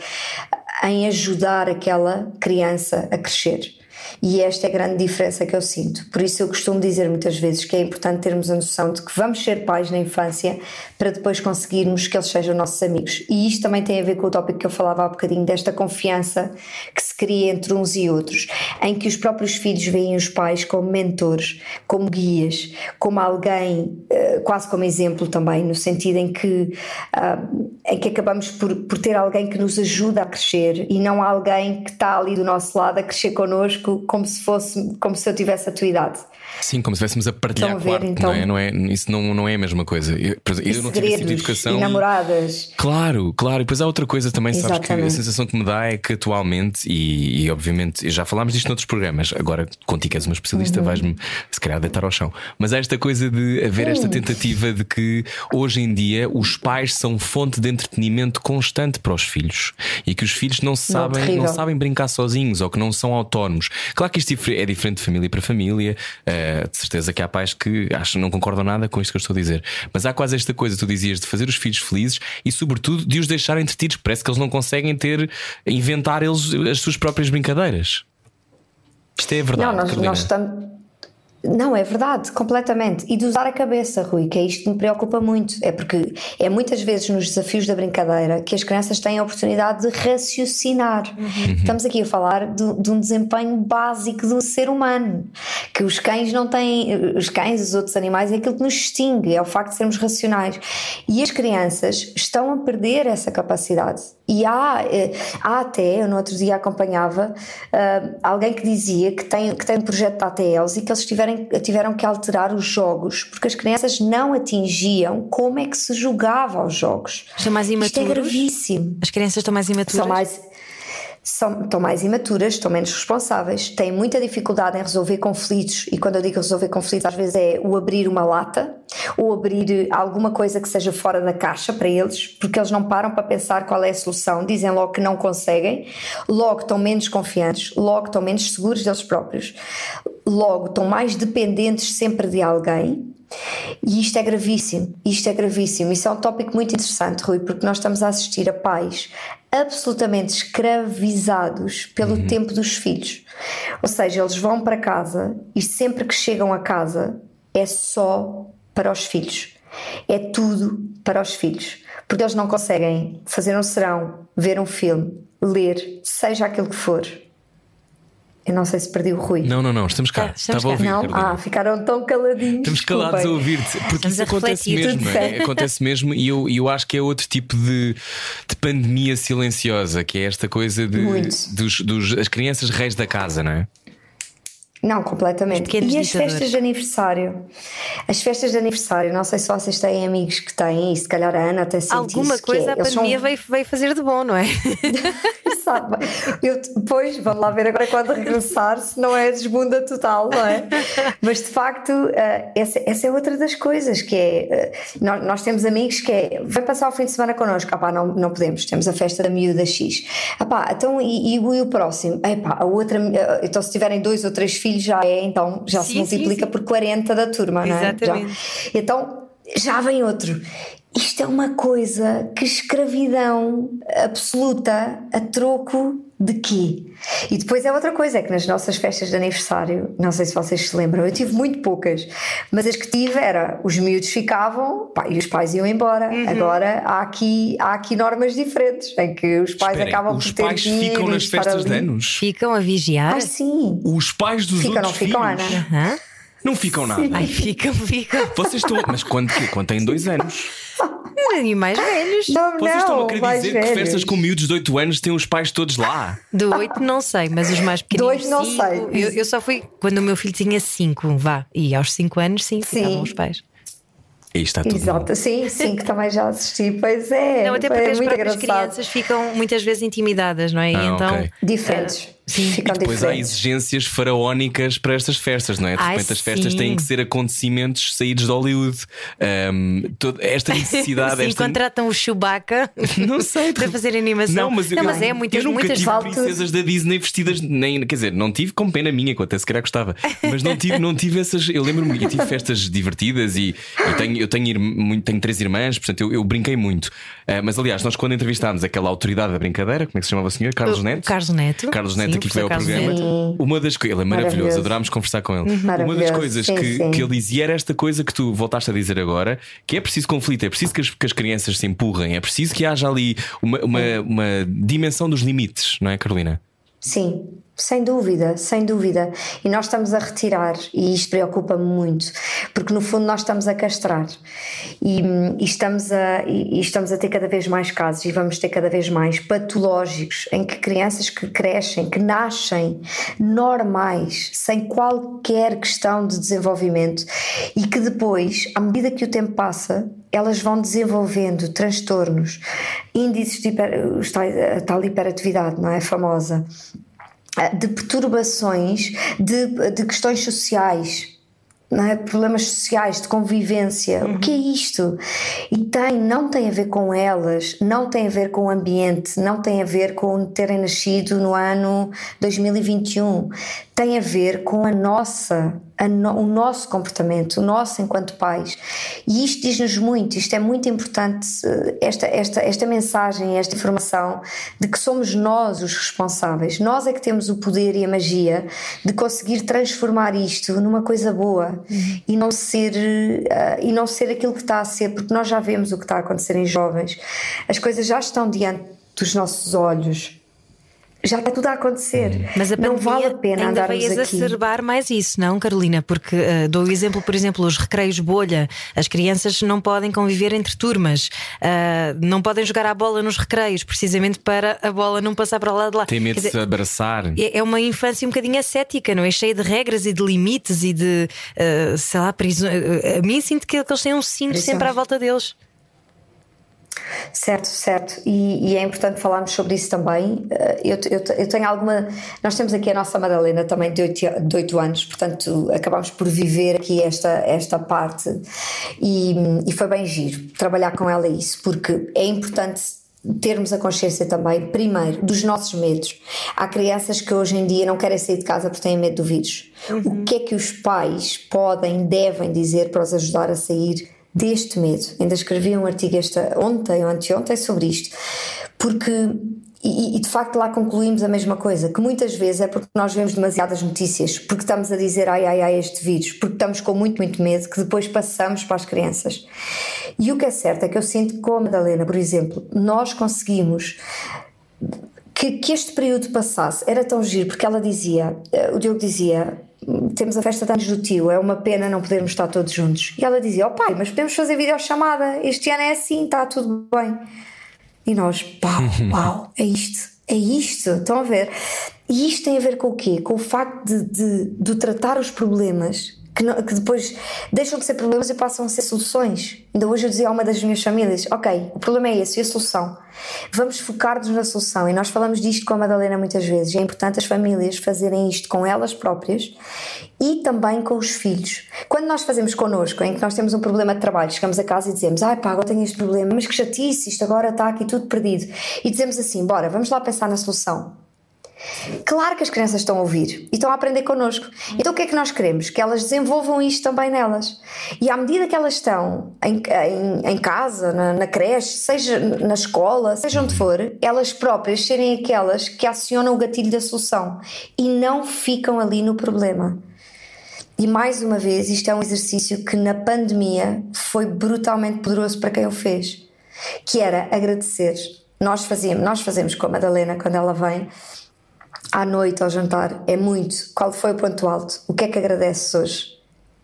em ajudar aquela criança a crescer. E esta é a grande diferença que eu sinto. Por isso eu costumo dizer muitas vezes que é importante termos a noção de que vamos ser pais na infância para depois conseguirmos que eles sejam nossos amigos. E isto também tem a ver com o tópico que eu falava há bocadinho, desta confiança que se cria entre uns e outros, em que os próprios filhos veem os pais como mentores, como guias, como alguém, eh, quase como exemplo também, no sentido em que, ah, em que acabamos por, por ter alguém que nos ajuda a crescer e não alguém que está ali do nosso lado a crescer connosco como se fosse, como se eu tivesse a tua idade. Sim, como se estivéssemos a partilhar Estão a ver, quarto, então? não é? Não é? Isso não, não é a mesma coisa. Eu, eu não tive esse tipo de educação. e namoradas. Claro, claro. E depois há outra coisa também, sabes que a Exatamente. sensação que me dá é que atualmente, e, e obviamente já falámos disto noutros programas, agora contigo que és uma especialista, Uhum. vais-me se calhar deitar ao chão. Mas há esta coisa de haver esta tentativa de que hoje em dia os pais são fonte de entretenimento constante para os filhos e que os filhos não sabem, não terrível. sabem brincar sozinhos ou que não são autónomos. Claro que isto é diferente de família para família, eh, de certeza que há pais que acham não concordam nada com isto que eu estou a dizer. Mas há quase esta coisa, tu dizias, de fazer os filhos felizes e, sobretudo, de os deixar entretidos. Parece que eles não conseguem ter, inventar eles as suas próprias brincadeiras. Isto é verdade. Não, nós, nós estamos. Não, é verdade, completamente. E de usar a cabeça, Rui, que é isto que me preocupa muito. É porque é muitas vezes nos desafios da brincadeira que as crianças têm a oportunidade de raciocinar. Estamos aqui a falar de, de um desempenho básico do ser humano. Que os cães não têm. Os cães, os outros animais, é aquilo que nos distingue, é o facto de sermos racionais. E as crianças estão a perder essa capacidade. E há, eh, há até, eu no outro dia acompanhava ah, alguém que dizia que tem, que tem um projeto de ATLs e que eles tiverem, tiveram que alterar os jogos porque as crianças não atingiam como é que se jogava aos jogos. Estão mais Isto é imaturos? gravíssimo. As crianças estão mais imaturas? São mais. São, estão mais imaturas, estão menos responsáveis, têm muita dificuldade em resolver conflitos, e quando eu digo resolver conflitos, às vezes é o abrir uma lata ou abrir alguma coisa que seja fora da caixa para eles, porque eles não param para pensar qual é a solução, dizem logo que não conseguem, logo estão menos confiantes, logo estão menos seguros deles próprios, logo estão mais dependentes sempre de alguém. E isto é gravíssimo, isto é gravíssimo. Isso é um tópico muito interessante, Rui, porque nós estamos a assistir a pais absolutamente escravizados pelo uhum. tempo dos filhos. Ou seja, eles vão para casa e sempre que chegam a casa é só para os filhos. É tudo para os filhos. Porque eles não conseguem fazer um serão, ver um filme, ler, seja aquilo que for, eu não sei se perdi o Rui. Não, não, não, estamos cá. Ah, estamos Estava cá. a ouvir. Não? Ah, ficaram tão caladinhos. Estamos calados a ouvir-te. Porque isso acontece mesmo. É? Acontece mesmo e eu, eu acho que é outro tipo de, de pandemia silenciosa, que é esta coisa de dos, dos, as crianças reis da casa, não é? Não, completamente. E as festas de aniversário? As festas de aniversário, não sei se vocês têm amigos que têm, e se calhar a Ana até sente Alguma isso, coisa é, a pandemia são... veio, veio fazer de bom, não é? Sabe? Eu, depois, vamos lá ver agora quando regressar, se não é desbunda total, não é? Mas de facto, uh, essa, essa é outra das coisas, que é, uh, nós, nós, temos amigos que é, vai passar o fim de semana connosco, ah pá, não, não podemos, temos a festa da miúda X. Ah pá, então e, e, e o próximo? Ah pá, a outra, uh, então se tiverem dois ou três filhos já é, então já sim, se multiplica sim, sim. por 40 da turma, Exatamente. não é? Então já vem outro. Isto é uma coisa que escravidão absoluta a troco de quê? E depois é outra coisa, é que nas nossas festas de aniversário, não sei se vocês se lembram, eu tive muito poucas, mas as que tive era, os miúdos ficavam pá, e os pais iam embora. Uhum. Agora há aqui, há aqui normas diferentes, em que os pais Esperem, acabam por ter Os pais ficam nas festas de anos? Ficam a vigiar? Ah, sim. Os pais dos ficam, outros não ficam, filhos? Ana? Uhum. Não ficam nada. Ai, ficam, ficam. Vocês estão. Mas quando, quando têm dois anos? E mais velhos. Não, Vocês não, estão a querer mais dizer velhos. que festas com miúdos de 8 anos têm os pais todos lá? De 8 não sei, mas os mais pequeninos. Dois não cinco, sei. Eu, eu, só fui quando o meu filho tinha 5, vá. E aos 5 anos, sim, sim. ficavam os pais. Aí está tudo. Exato, bom. sim, sim, que também já assisti, pois é. Não, até porque é as próprias engraçado. crianças ficam muitas vezes intimidadas, não é? E Ah, então. ok. Diferentes. Sim. Ficam E depois há diferentes. exigências faraónicas para estas festas, não é? De Ai, repente as festas sim. têm que ser acontecimentos saídos de Hollywood. Ahm, toda esta necessidade. Sim, esta... contratam o Chewbacca Não sei. para fazer animação. Não, mas, eu, é muitas, eu nunca muitas tive fotos. princesas da Disney vestidas, nem, quer dizer, não tive com pena minha, que eu até se calhar gostava, mas não tive, não tive essas. Eu lembro-me, eu tive festas divertidas e, e tenho, eu tenho, irm- tenho três irmãs, portanto eu, eu brinquei muito. Ah, mas aliás, nós quando entrevistámos aquela autoridade da brincadeira, como é que se chamava o senhor? Carlos Neto? Carlos Neto. Carlos Neto Sim, aqui o que veio ao programa. Neto. Uma das coisas, ele é maravilhoso, Maravilhoso. adorámos conversar com ele. Uma das coisas sim, que, sim. que ele dizia era esta coisa que tu voltaste a dizer agora: que é preciso conflito, é preciso que as, que as crianças se empurrem, é preciso que haja ali uma, uma, uma dimensão dos limites, não é, Carolina? Sim, sem dúvida, sem dúvida. E nós estamos a retirar, e isto preocupa-me muito, porque no fundo nós estamos a castrar e, e estamos a, e, estamos a ter cada vez mais casos e vamos ter cada vez mais patológicos em que crianças que crescem, que nascem normais, sem qualquer questão de desenvolvimento e que depois, à medida que o tempo passa, elas vão desenvolvendo transtornos, índices de hiper, tal hiperatividade, não é? Famosa, de perturbações, de, de questões sociais. É? Problemas sociais, de convivência. O que é isto? E tem, não tem a ver com elas, não tem a ver com o ambiente, não tem a ver com terem nascido no ano 2021. Tem a ver com a nossa, no- o nosso comportamento, o nosso enquanto pais. E isto diz-nos muito, isto é muito importante, esta, esta, esta mensagem, esta informação de que somos nós os responsáveis. Nós é que temos o poder e a magia de conseguir transformar isto numa coisa boa e não ser eh, e não ser aquilo que está a ser, porque nós já vemos o que está a acontecer em jovens. As coisas já estão diante dos nossos olhos. Já está tudo a acontecer. Mas a não vale a pena ainda aqui. exacerbar mais isso, não, Carolina? Porque uh, dou o exemplo, por exemplo, os recreios bolha. As crianças não podem conviver entre turmas, uh, não podem jogar à bola nos recreios, precisamente para a bola não passar para o lado de lá. Tem medo Quer de se dizer, abraçar. é é uma infância um bocadinho ascética, não é? Cheia de regras e de limites e de, uh, sei lá, prisões. A mim sinto que eles têm um cinto Prisões. sempre à volta deles. Certo, certo. E, e, é importante falarmos sobre isso também. Eh, eu, eu, eu, tenho alguma. Nós temos aqui a nossa Madalena também de 8, de 8 anos, portanto acabamos por viver aqui esta, esta parte e, e foi bem giro trabalhar com ela isso, porque é importante termos a consciência também, primeiro, dos nossos medos. Há crianças que hoje em dia não querem sair de casa porque têm medo do vírus. Uhum. O que é que os pais podem, devem dizer para os ajudar a sair deste medo? Ainda escrevi um artigo esta, ontem ou anteontem sobre isto, porque e, e, de facto lá concluímos a mesma coisa, que muitas vezes é porque nós vemos demasiadas notícias, porque estamos a dizer ai ai ai este vírus, porque estamos com muito, muito medo que depois passamos para as crianças. E o que é certo é que eu sinto que com a Madalena, por exemplo, nós conseguimos que, que este período passasse, era tão giro, porque ela dizia, eh, o Diogo dizia, temos a festa de anos do tio, é uma pena não podermos estar todos juntos. E ela dizia, ó oh, pai, mas podemos fazer videochamada, este ano é assim, está tudo bem. E nós, pau, pau, é isto, é isto, estão a ver? E isto tem a ver com o quê? Com o facto de, de, de tratar os problemas que, não, que, depois deixam de ser problemas e passam a ser soluções. Ainda hoje eu dizia a uma das minhas famílias: Ok, o problema é esse, e a solução? Vamos focar-nos na solução. E nós falamos disto com a Madalena muitas vezes. É importante as famílias fazerem isto com elas próprias e também com os filhos. Quando nós fazemos connosco, em que nós temos um problema de trabalho, chegamos a casa e dizemos: Ai pá, agora tenho este problema, mas que chatice, isto agora está aqui tudo perdido. E dizemos assim: Bora, vamos lá pensar na solução. Claro que as crianças estão a ouvir e estão a aprender connosco. Então o que é que nós queremos? Que elas desenvolvam isto também nelas. E à medida que elas estão em, em, em casa, na, na, creche, seja na escola, seja onde for, elas próprias serem aquelas que acionam o gatilho da solução e não ficam ali no problema. E mais uma vez, isto é um exercício que na pandemia foi brutalmente poderoso para quem o fez, que era agradecer. Nós fazíamos, nós fazemos com a Madalena quando ela vem, à noite ao jantar é muito. Qual foi o ponto alto? O que é que agradeces hoje?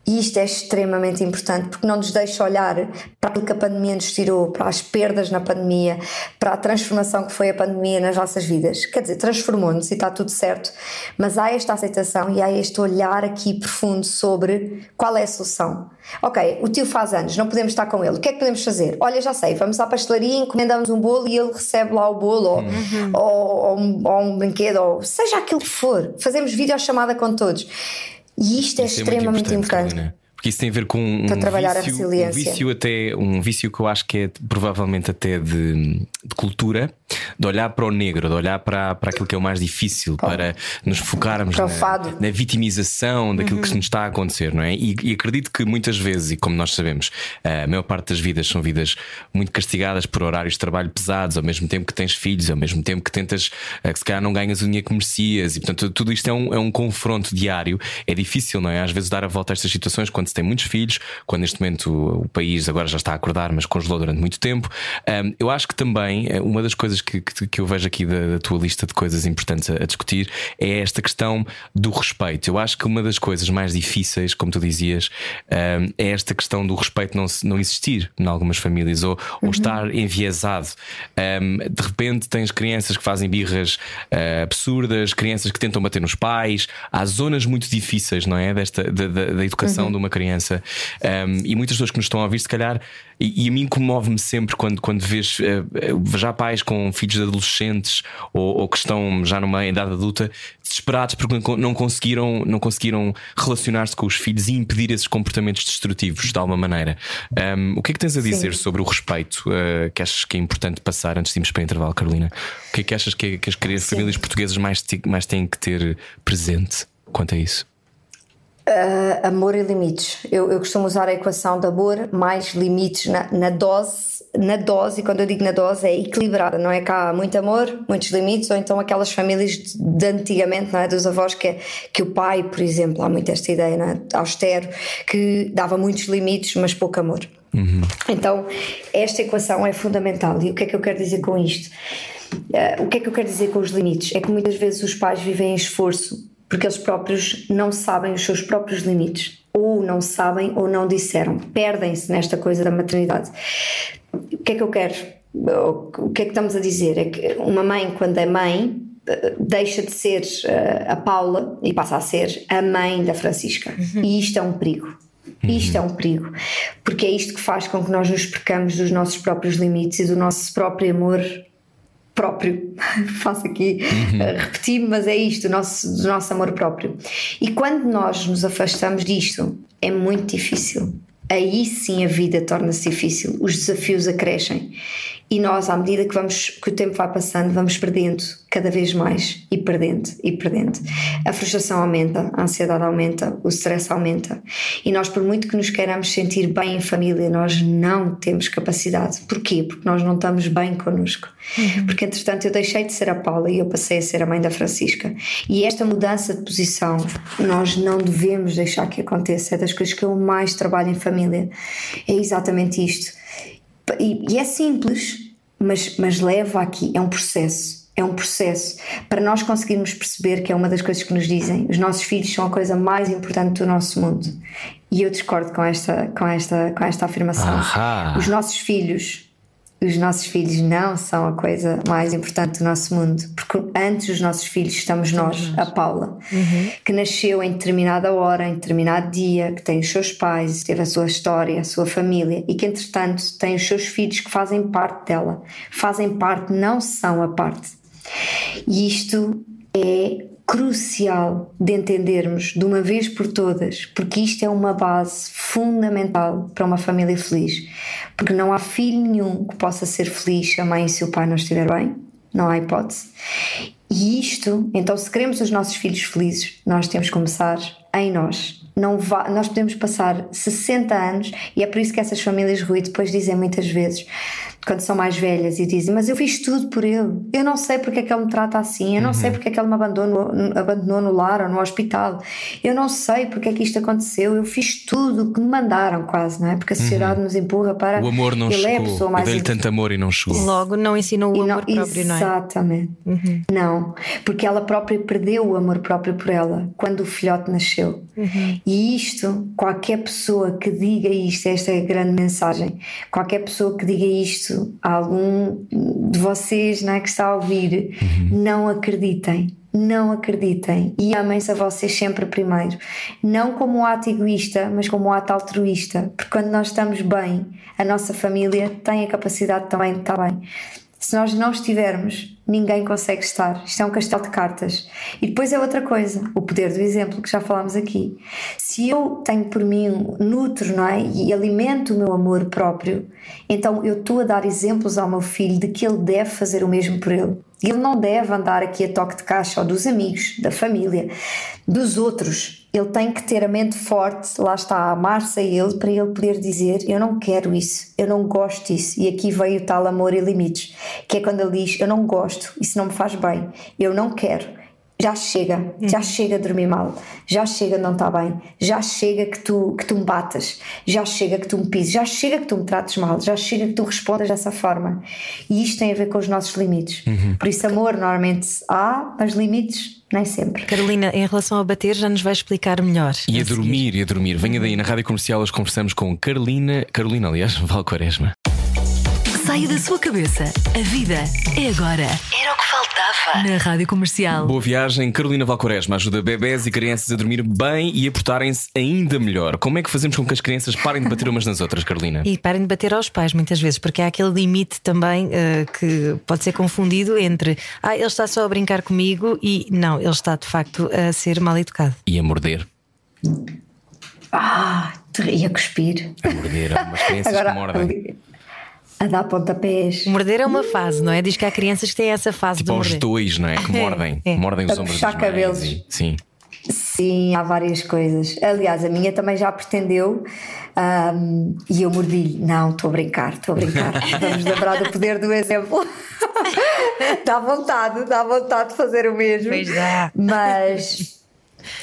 E isto é extremamente importante porque não nos deixa olhar para aquilo que a pandemia nos tirou, para as perdas na pandemia, para a transformação que foi a pandemia nas nossas vidas. Quer dizer, transformou-nos e está tudo certo, mas há esta aceitação e há este olhar aqui profundo sobre qual é a solução. Ok, o tio faz anos, não podemos estar com ele, o que é que podemos fazer? Olha, já sei, vamos à pastelaria, encomendamos um bolo e ele recebe lá o bolo, uhum. ou, ou, ou, um, ou um brinquedo, ou seja aquilo que for. Fazemos videochamada com todos. E isto é, é extremamente importante. importante. Porque isso tem a ver com um, Para trabalhar vício, a resiliência. um vício até um vício que eu acho que é provavelmente até de, de cultura, de olhar para o negro, de olhar para, para aquilo que é o mais difícil, oh. para nos focarmos na, na, vitimização daquilo uhum. que nos está a acontecer, não é? E, e, acredito que muitas vezes, e como nós sabemos, a maior parte das vidas são vidas muito castigadas por horários de trabalho pesados, ao mesmo tempo que tens filhos, ao mesmo tempo que tentas, eh, que se calhar não ganhas o dinheiro que merecias, e portanto tudo isto é um, é um confronto diário. É difícil, não é? Às vezes dar a volta a estas situações quando se tem muitos filhos, quando neste momento o, país agora já está a acordar, mas congelou durante muito tempo. Eu acho que também eh, uma das coisas que, que, que eu vejo aqui da, da, tua lista de coisas importantes a, a, discutir é esta questão do respeito. Eu acho que uma das coisas mais difíceis, como tu dizias, um, é esta questão do respeito não, não existir em algumas famílias ou, uhum. ou estar enviesado. Um, de repente tens crianças que fazem birras uh, absurdas, crianças que tentam bater nos pais. Há zonas muito difíceis, não é? Desta, da, da, da educação uhum. de uma criança. Um, e muitas pessoas que nos estão a ouvir, se calhar, e, e a mim comove-me sempre quando, quando vês uh, já pais com filhos de adolescentes ou, ou, que estão já numa idade adulta desesperados porque não conseguiram, não conseguiram relacionar-se com os filhos e impedir esses comportamentos destrutivos de alguma maneira. Um, o que é que tens a dizer Sim. sobre o respeito uh, que achas que é importante passar antes de irmos para o intervalo, Carolina? O que é que achas que, que as famílias portuguesas mais, mais têm que ter presente quanto a isso? Uh, amor e limites. Eu, eu, costumo usar a equação de amor mais limites na, na, dose. Na dose, e quando eu digo na dose, é equilibrada, não é cá muito amor, muitos limites, ou então aquelas famílias de, de antigamente, não é? Dos avós, que, é, que o pai, por exemplo, há muito esta ideia, não é? Austero, que dava muitos limites, mas pouco amor. Uhum. Então, esta equação é fundamental. E o que é que eu quero dizer com isto? Uh, o que é que eu quero dizer com os limites? É que muitas vezes os pais vivem em esforço porque eles próprios não sabem os seus próprios limites, ou não sabem ou não disseram, perdem-se nesta coisa da maternidade. O que é que eu quero? O que é que estamos a dizer? É que uma mãe, quando é mãe, deixa de ser eh, a Paula e passa a ser a mãe da Francisca. Uhum. E isto é um perigo. Isto é um perigo, porque é isto que faz com que nós nos percamos dos nossos próprios limites e do nosso próprio amor próprio. Faço aqui uhum. repetir, mas é isto, o nosso, do nosso amor próprio. E quando nós nos afastamos disto, é muito difícil. Aí sim a vida torna-se difícil, os desafios acrescem e nós, à medida que, vamos, que o tempo vai passando, vamos perdendo cada vez mais e perdendo e perdendo. A frustração aumenta, a ansiedade aumenta, o stress aumenta. E nós, por muito que nos queiramos sentir bem em família, nós não temos capacidade. Porquê? Porque nós não estamos bem connosco. Uhum. Porque, entretanto, eu deixei de ser a Paula e eu passei a ser a mãe da Francisca. E esta mudança de posição, nós não devemos deixar que aconteça. É das coisas que eu mais trabalho em família. É exatamente isto e, e é simples, mas, mas leva aqui, é um processo. É um processo para nós conseguirmos perceber que é uma das coisas que nos dizem: os nossos filhos são a coisa mais importante do nosso mundo. E eu discordo com esta, com esta, com esta afirmação. Ahá. Os nossos filhos os nossos filhos não são a coisa mais importante do nosso mundo, porque antes dos nossos filhos estamos nós, a Paula, uhum. que nasceu em determinada hora, em determinado dia, que tem os seus pais, teve a sua história, a sua família e que entretanto tem os seus filhos que fazem parte dela, fazem parte, não são a parte. E isto é crucial de entendermos de uma vez por todas, porque isto é uma base fundamental para uma família feliz. Porque não há filho nenhum que possa ser feliz se a mãe e se o pai não estiver bem, não há hipótese. E isto, então, se queremos os nossos filhos felizes, nós temos que começar em nós. Não vá, nós podemos passar 60 anos, e é por isso que essas famílias ruído depois dizem muitas vezes: quando são mais velhas e dizem, mas eu fiz tudo por ele, eu não sei porque é que ele me trata assim, eu não uhum. sei porque é que ele me abandonou, abandonou no lar ou no hospital, eu não sei porque é que isto aconteceu, eu fiz tudo o que me mandaram quase, não é? Porque a sociedade uhum. nos empurra para o amor não ele chegou, é a pessoa mais deu-lhe tanto amor e não chegou. Logo não ensinou o amor próprio, não é? Exatamente, uhum. não, porque ela própria perdeu o amor próprio por ela quando o filhote nasceu. Uhum. E isto, qualquer pessoa que diga isto, esta é a grande mensagem, qualquer pessoa que diga isto a algum de vocês né, que está a ouvir, uhum. não acreditem. Não acreditem e amem-se a vocês sempre primeiro. Não como um ato egoísta, mas como um ato altruísta. Porque quando nós estamos bem, a nossa família tem a capacidade também de estar bem. Se nós não estivermos, ninguém consegue estar. Isto é um castelo de cartas. E depois é outra coisa, o poder do exemplo que já falámos aqui. Se eu tenho por mim, nutro, não é? E alimento o meu amor próprio, então eu estou a dar exemplos ao meu filho de que ele deve fazer o mesmo por ele. Ele não deve andar aqui a toque de caixa ou dos amigos, da família, dos outros. Ele tem que ter a mente forte, lá está, a amar-se a ele, para ele poder dizer: Eu não quero isso, eu não gosto disso. E aqui veio o tal amor e limites, que é quando ele diz: Eu não gosto, isso não me faz bem, eu não quero já chega, já uhum. chega de dormir mal, já chega de não estar bem, já chega que tu, que tu me batas, já chega que tu me pises, já chega que tu me trates mal, já chega que tu respondas dessa forma. E isto tem a ver com os nossos limites. Uhum. Por isso, amor normalmente há, mas limites nem sempre. Carolina, em relação a bater, já nos vai explicar melhor. E a, a dormir, e a dormir. Venha daí na rádio comercial, nós conversamos com Carolina, Carolina, aliás, Valquaresma. Saia da sua cabeça. A vida é agora. Era o que faltava. Na Rádio Comercial. Boa viagem. Carolina Valcoresma ajuda bebés e crianças a dormir bem e a portarem-se ainda melhor. Como é que fazemos com que as crianças parem de bater umas nas outras, Carolina? E parem de bater aos pais, muitas vezes, porque há aquele limite também uh, que pode ser confundido entre ah, ele está só a brincar comigo e não, ele está de facto a ser mal educado. E a morder. Ah, e a cuspir. A morder, há umas crianças Agora, que mordem a dar pontapés. Morder é uma fase, não é? Diz que há crianças que têm essa fase tipo de morder. os dois, não é? Que mordem, é, é. mordem os a ombros puxar cabelos. E, sim. Sim, há várias coisas. Aliás, a minha também já pretendeu um, e eu mordi-lhe. Não, estou a brincar, estou a brincar. Vamos lembrar do poder do exemplo. dá vontade, dá vontade de fazer o mesmo. Pois dá. Mas.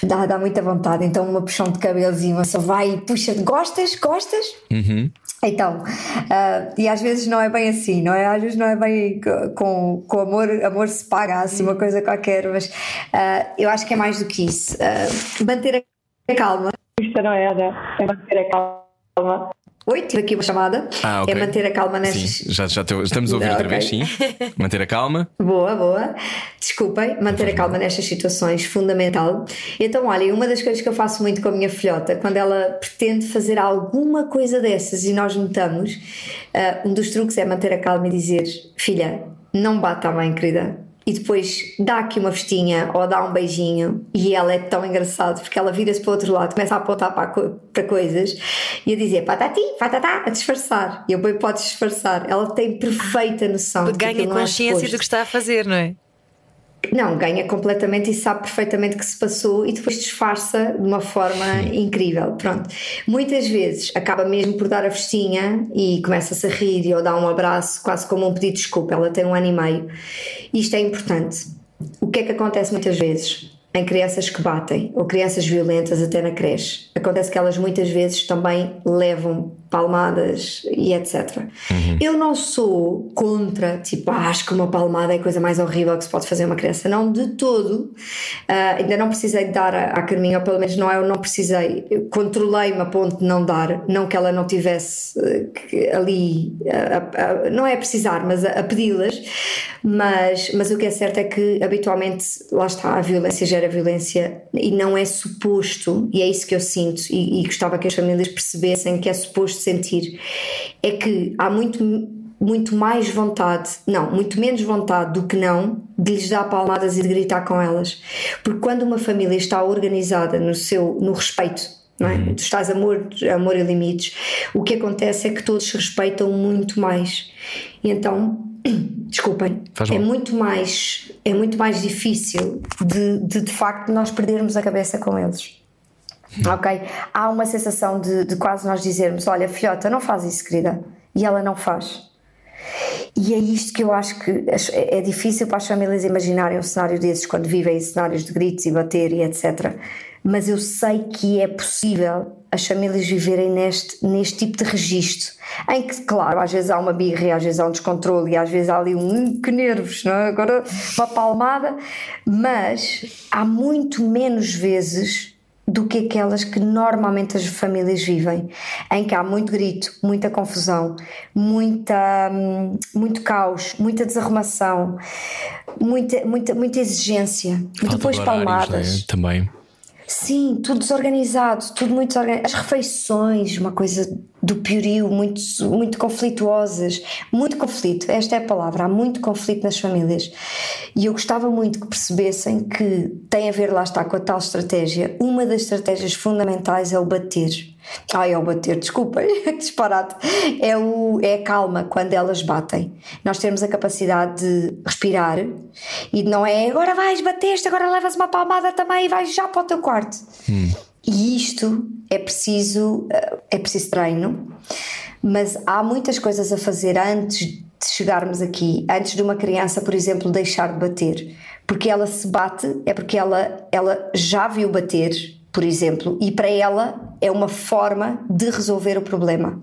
Dá, dá muita vontade. Então, uma puxão de cabelos e uma só vai e puxa. Gostas? Gostas? Uhum. Então, uh, e às vezes não é bem assim, não é? Às vezes não é bem com, com amor, amor se paga, assim, uma coisa qualquer, mas uh, eu acho que é mais do que isso. Uh, manter a calma. Isto não é, é manter a calma. Oi, tive aqui uma chamada. Ah, ok. É manter a calma nestas. Sim, já, já te- estamos a ouvir Ah, outra ok. vez, sim. Manter a calma. Boa, boa. Desculpem, manter a calma nestas situações, fundamental. Então, olha, uma das coisas que eu faço muito com a minha filhota, quando ela pretende fazer alguma coisa dessas e nós notamos, ah, um dos truques é manter a calma e dizer: Filha, não bata a mãe, querida. E depois dá aqui uma festinha ou dá um beijinho, e ela é tão engraçado porque ela vira-se para o outro lado, começa a apontar para, para coisas e a dizer patati, patatá, a disfarçar. E eu bem pode disfarçar. Ela tem perfeita noção de que Ganha é consciência do suposto. que está a fazer, não é? Não, ganha completamente e sabe perfeitamente o que se passou e depois disfarça de uma forma incrível. Pronto. Muitas vezes acaba mesmo por dar a festinha e começa-se a rir ou dá um abraço, quase como um pedido de desculpa. Ela tem um ano e meio. Isto é importante. O que é que acontece muitas vezes? Em crianças que batem ou crianças violentas até na creche. Acontece que elas muitas vezes também levam palmadas e etc. Eu não sou contra, tipo, ah, acho que uma palmada é a coisa mais horrível que se pode fazer a uma criança. Não, de todo. Ah, ainda não precisei de dar à, Carminha, ou pelo menos não é, eu não precisei. Controlei-me a ponto de não dar, não que ela não tivesse que- ali, a- a- não é a precisar, mas a, a pedi-las. Mas, mas o que é certo é que habitualmente, lá está, a violência gera violência e não é suposto, e é isso que eu sinto, e, e gostava que as famílias percebessem que é suposto sentir, é que há muito muito mais vontade, não, muito menos vontade do que não de lhes dar palmadas e de gritar com elas. Porque quando uma família está organizada no seu no respeito, não é? Tu estás amor, amor e limites, o que acontece é que todos se respeitam muito mais. E então, desculpem, é muito mais é muito mais difícil de, de de facto nós perdermos a cabeça com eles. Ok? Há uma sensação de, de quase nós dizermos: Olha, filhota, não faz isso, querida. E ela não faz. E é isto que eu acho que é é difícil para as famílias imaginarem um cenário desses quando vivem em cenários de gritos e bater e etc. Mas eu sei que é possível as famílias viverem neste, neste tipo de registro, em que, claro, às vezes há uma birra, às vezes há um descontrole, e às vezes há ali um "Hum, que nervos, não é? agora uma palmada, mas há muito menos vezes do que aquelas que normalmente as famílias vivem, em que há muito grito, muita confusão, muita, hum, muito caos, muita desarrumação, muita, muita, muita exigência, Falta depois de horários, palmadas. não é? Também. Sim, tudo desorganizado, tudo muito desorganizado. As refeições, uma coisa do piorio, muito, muito conflituosas. Muito conflito, esta é a palavra. Há muito conflito nas famílias. E eu gostava muito que percebessem que tem a ver, lá está, com a tal estratégia. Uma das estratégias fundamentais é o bater. Ai, é o bater, desculpem, disparate. É, o, é a calma quando elas batem. Nós temos a capacidade de respirar e não é agora vais bater-te, agora levas uma palmada também e vais já para o teu quarto. E isto é preciso, eh, é preciso treino, mas há muitas coisas a fazer antes de chegarmos aqui, antes de uma criança, por exemplo, deixar de bater. Porque ela se bate, é porque ela, ela já viu bater, por exemplo, e para ela é uma forma de resolver o problema.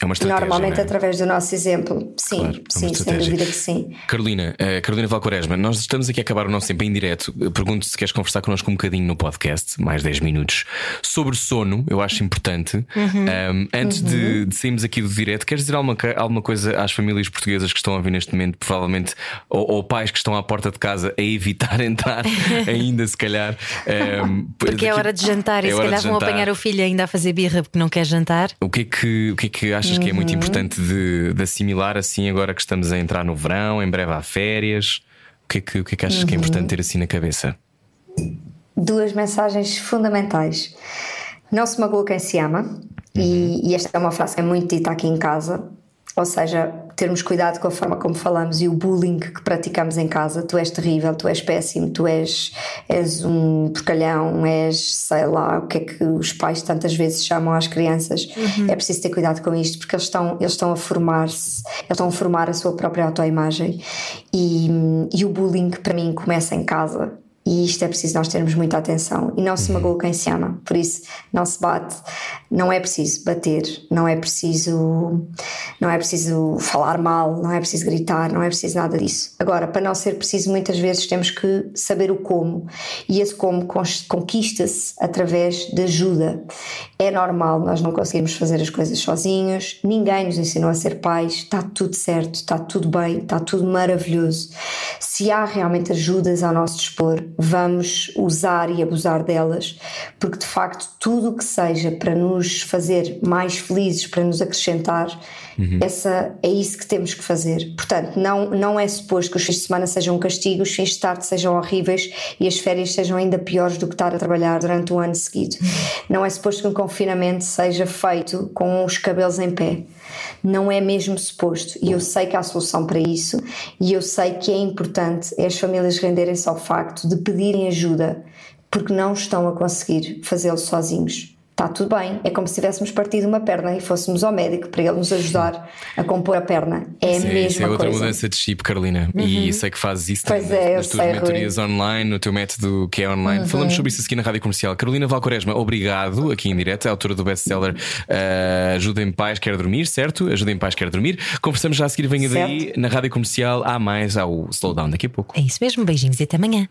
É uma estratégia. Normalmente é? através do nosso exemplo. Sim, Claro, é sim, sem dúvida que sim. Carolina, eh, Carolina Valcoresma, nós estamos aqui a acabar o nosso tempo em direto. Pergunto se queres conversar connosco um bocadinho no podcast, mais 10 minutos, sobre sono, eu acho importante. Um, antes de, de sairmos aqui do direto, queres dizer alguma, alguma coisa às famílias portuguesas que estão a ouvir neste momento, provavelmente, ou, ou pais que estão à porta de casa a evitar entrar ainda, se calhar. um, Porque é hora de jantar e É se hora calhar vão apanhar o filho ainda a fazer birra porque não quer jantar. O que é que, o que, é que achas que é muito importante de, de assimilar assim agora que estamos a entrar no verão, em breve há férias? O que é que, o que, é que achas que é importante ter assim na cabeça? duas mensagens fundamentais. Não se magoa quem se ama, e, e esta é uma frase que é muito dita aqui em casa, ou seja, termos cuidado com a forma como falamos e o bullying que praticamos em casa. Tu és terrível, tu és péssimo, tu és, és um porcalhão, és sei lá o que é que os pais tantas vezes chamam às crianças. É preciso ter cuidado com isto porque eles estão, eles estão a formar-se, eles estão a formar a sua própria autoimagem e, e o bullying para mim começa em casa E isto é preciso nós termos muita atenção. E não se magoa quem se ama. Por isso, não se bate. Não é preciso bater. Não é preciso, não é preciso falar mal. Não é preciso gritar. Não é preciso nada disso. Agora, para não ser preciso, muitas vezes temos que saber o como. E esse como conquista-se através de ajuda. É normal, nós não conseguimos fazer as coisas sozinhos. Ninguém nos ensinou a ser pais. Está tudo certo. Está tudo bem. Está tudo maravilhoso. Se há realmente ajudas ao nosso dispor, vamos usar e abusar delas, porque de facto tudo o que seja para nos fazer mais felizes, para nos acrescentar, uhum. essa, é isso que temos que fazer. Portanto, não, não é suposto que os fins de semana sejam um castigo, os fins de tarde sejam horríveis e as férias sejam ainda piores do que estar a trabalhar durante um ano seguido. Não é suposto que um confinamento seja feito com os cabelos em pé. Não é mesmo suposto. E eu sei que há solução para isso, e eu sei que é importante as famílias renderem-se ao facto de pedirem ajuda, porque não estão a conseguir fazê-lo sozinhos está tudo bem. É como se tivéssemos partido uma perna e fôssemos ao médico para ele nos ajudar a compor a perna. É Sim, a mesma isso é outra coisa. mudança de chip, Carolina. Uhum. E sei que fazes isso pois também é, nas tuas sei, mentorias Rui. online, no teu método que é online. Uhum. Falamos sobre isso aqui na Rádio Comercial. Carolina Valcoresma, obrigado aqui em direto, autora do best-seller uh, Ajuda em Paz Quer Dormir, certo? Ajuda em Paz Quer Dormir. Conversamos já a seguir, venha daí na Rádio Comercial. Há mais ao Slowdown daqui a pouco. É isso mesmo, beijinhos e até amanhã.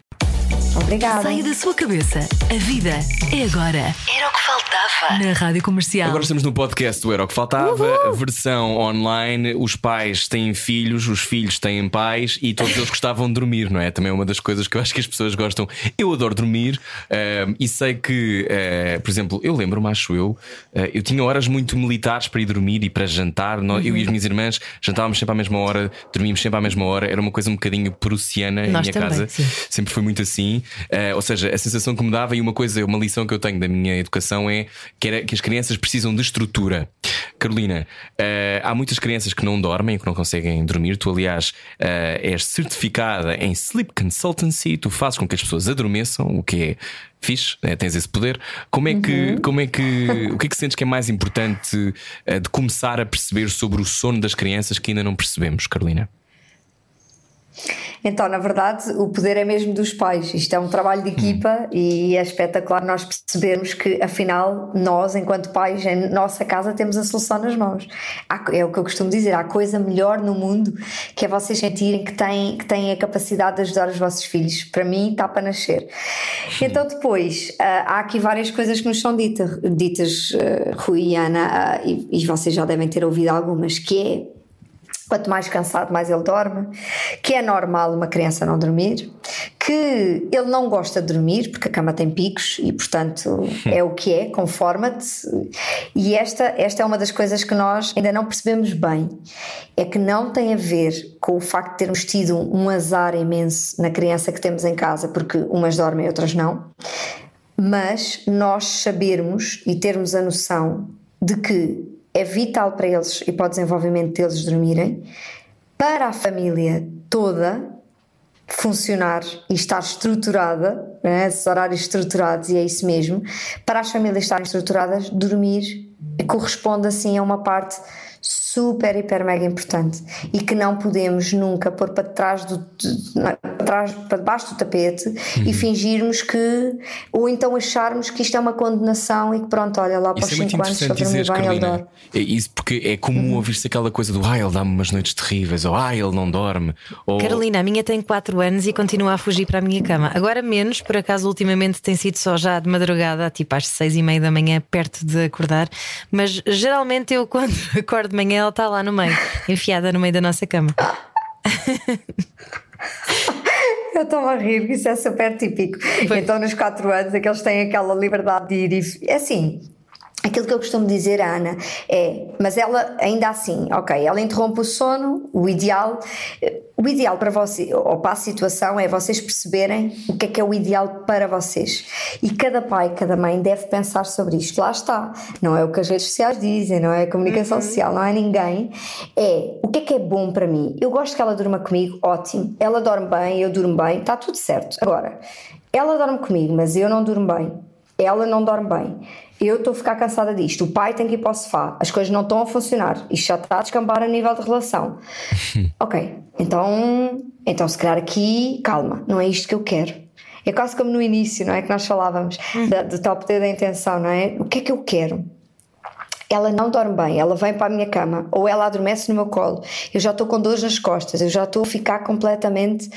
Obrigada. Saia da sua cabeça. A vida é agora. Era o que faltava. Na Rádio Comercial. Agora estamos no podcast do Era o que Faltava, Uhul. versão online. Os pais têm filhos, os filhos têm pais e todos eles gostavam de dormir, não é? Também é uma das coisas que eu acho que as pessoas gostam. Eu adoro dormir uh, e sei que, uh, por exemplo, eu lembro-me, acho eu, uh, eu tinha horas muito militares para ir dormir e para jantar. Uhum. Eu e as minhas irmãs jantávamos sempre à mesma hora, dormíamos sempre à mesma hora. Era uma coisa um bocadinho prussiana Nós em minha também, casa. Sim. Sempre foi muito assim. Uh, ou seja, a sensação que me dava, e uma coisa, uma lição que eu tenho da minha educação é que, era, que as crianças precisam de estrutura. Carolina, uh, há muitas crianças que não dormem, que não conseguem dormir. Tu, aliás, uh, és certificada em Sleep Consultancy, tu fazes com que as pessoas adormeçam, o que é fixe, né? tens esse poder. Como é que, uhum. como é que, o que é que sentes que é mais importante de começar a perceber sobre o sono das crianças que ainda não percebemos, Carolina? Então, na verdade, o poder é mesmo dos pais. Isto é um trabalho de equipa e é espetacular nós percebermos que, afinal, nós, enquanto pais, em nossa casa, temos a solução nas mãos. É o que eu costumo dizer: há coisa melhor no mundo que é vocês sentirem que têm, que têm a capacidade de ajudar os vossos filhos. Para mim, está para nascer. Então, depois, ah, há aqui várias coisas que nos são ditas, ditas ah, Rui e Ana, ah, e vocês já devem ter ouvido algumas, que é Quanto mais cansado, mais ele dorme. Que é normal uma criança não dormir. Que ele não gosta de dormir, porque a cama tem picos e, portanto, é o que é, conforma-te. E esta, esta é uma das coisas que nós ainda não percebemos bem. É que não tem a ver com o facto de termos tido um azar imenso na criança que temos em casa, porque umas dormem e outras não. Mas nós sabermos e termos a noção de que vital para eles e para o desenvolvimento deles dormirem, para a família toda funcionar e estar estruturada, né, esses horários estruturados, e é isso mesmo, para as famílias estarem estruturadas, dormir corresponde assim a uma parte super, hiper, mega importante e que não podemos nunca pôr para trás do para, trás, para debaixo do tapete uhum. e fingirmos que ou então acharmos que isto é uma condenação e que pronto, olha lá para os 5 é anos se eu dormir bem, ele dorme. É isso porque é comum uhum. ouvir-se aquela coisa do ah, ele dá-me umas noites terríveis ou ah, ele não dorme. Ou... Carolina, a minha tem 4 anos e continua a fugir para a minha cama. Agora menos, por acaso ultimamente tem sido só já de madrugada, tipo às 6 e meia da manhã, perto de acordar, mas geralmente eu quando acordo de manhã ela está lá no meio, enfiada no meio da nossa cama. Eu estou a rir, isso é super típico. Foi. Então, nos 4 anos, é que eles têm aquela liberdade de ir e. É assim, Aquilo que eu costumo dizer à Ana é, mas ela ainda assim, ok, ela interrompe o sono, o ideal, o ideal para você, ou para a situação, é vocês perceberem o que é que é o ideal para vocês. E cada pai, cada mãe deve pensar sobre isto. Lá está. Não é o que as redes sociais dizem, não é a comunicação uhum. social, não é ninguém. É o que é que é bom para mim. Eu gosto que ela durma comigo, ótimo. Ela dorme bem, eu durmo bem, está tudo certo. Agora, ela dorme comigo, mas eu não durmo bem. Ela não dorme bem eu estou a ficar cansada disto, o pai tem que ir para o sofá, as coisas não estão a funcionar, isto já está a descambar a nível de relação. ok, então, então se calhar aqui, calma, não é isto que eu quero. É quase como no início, não é? Que nós falávamos da, do top D da intenção, não é? O que é que eu quero? ela não dorme bem, ela vem para a minha cama ou ela adormece no meu colo, eu já estou com dores nas costas, eu já estou a ficar completamente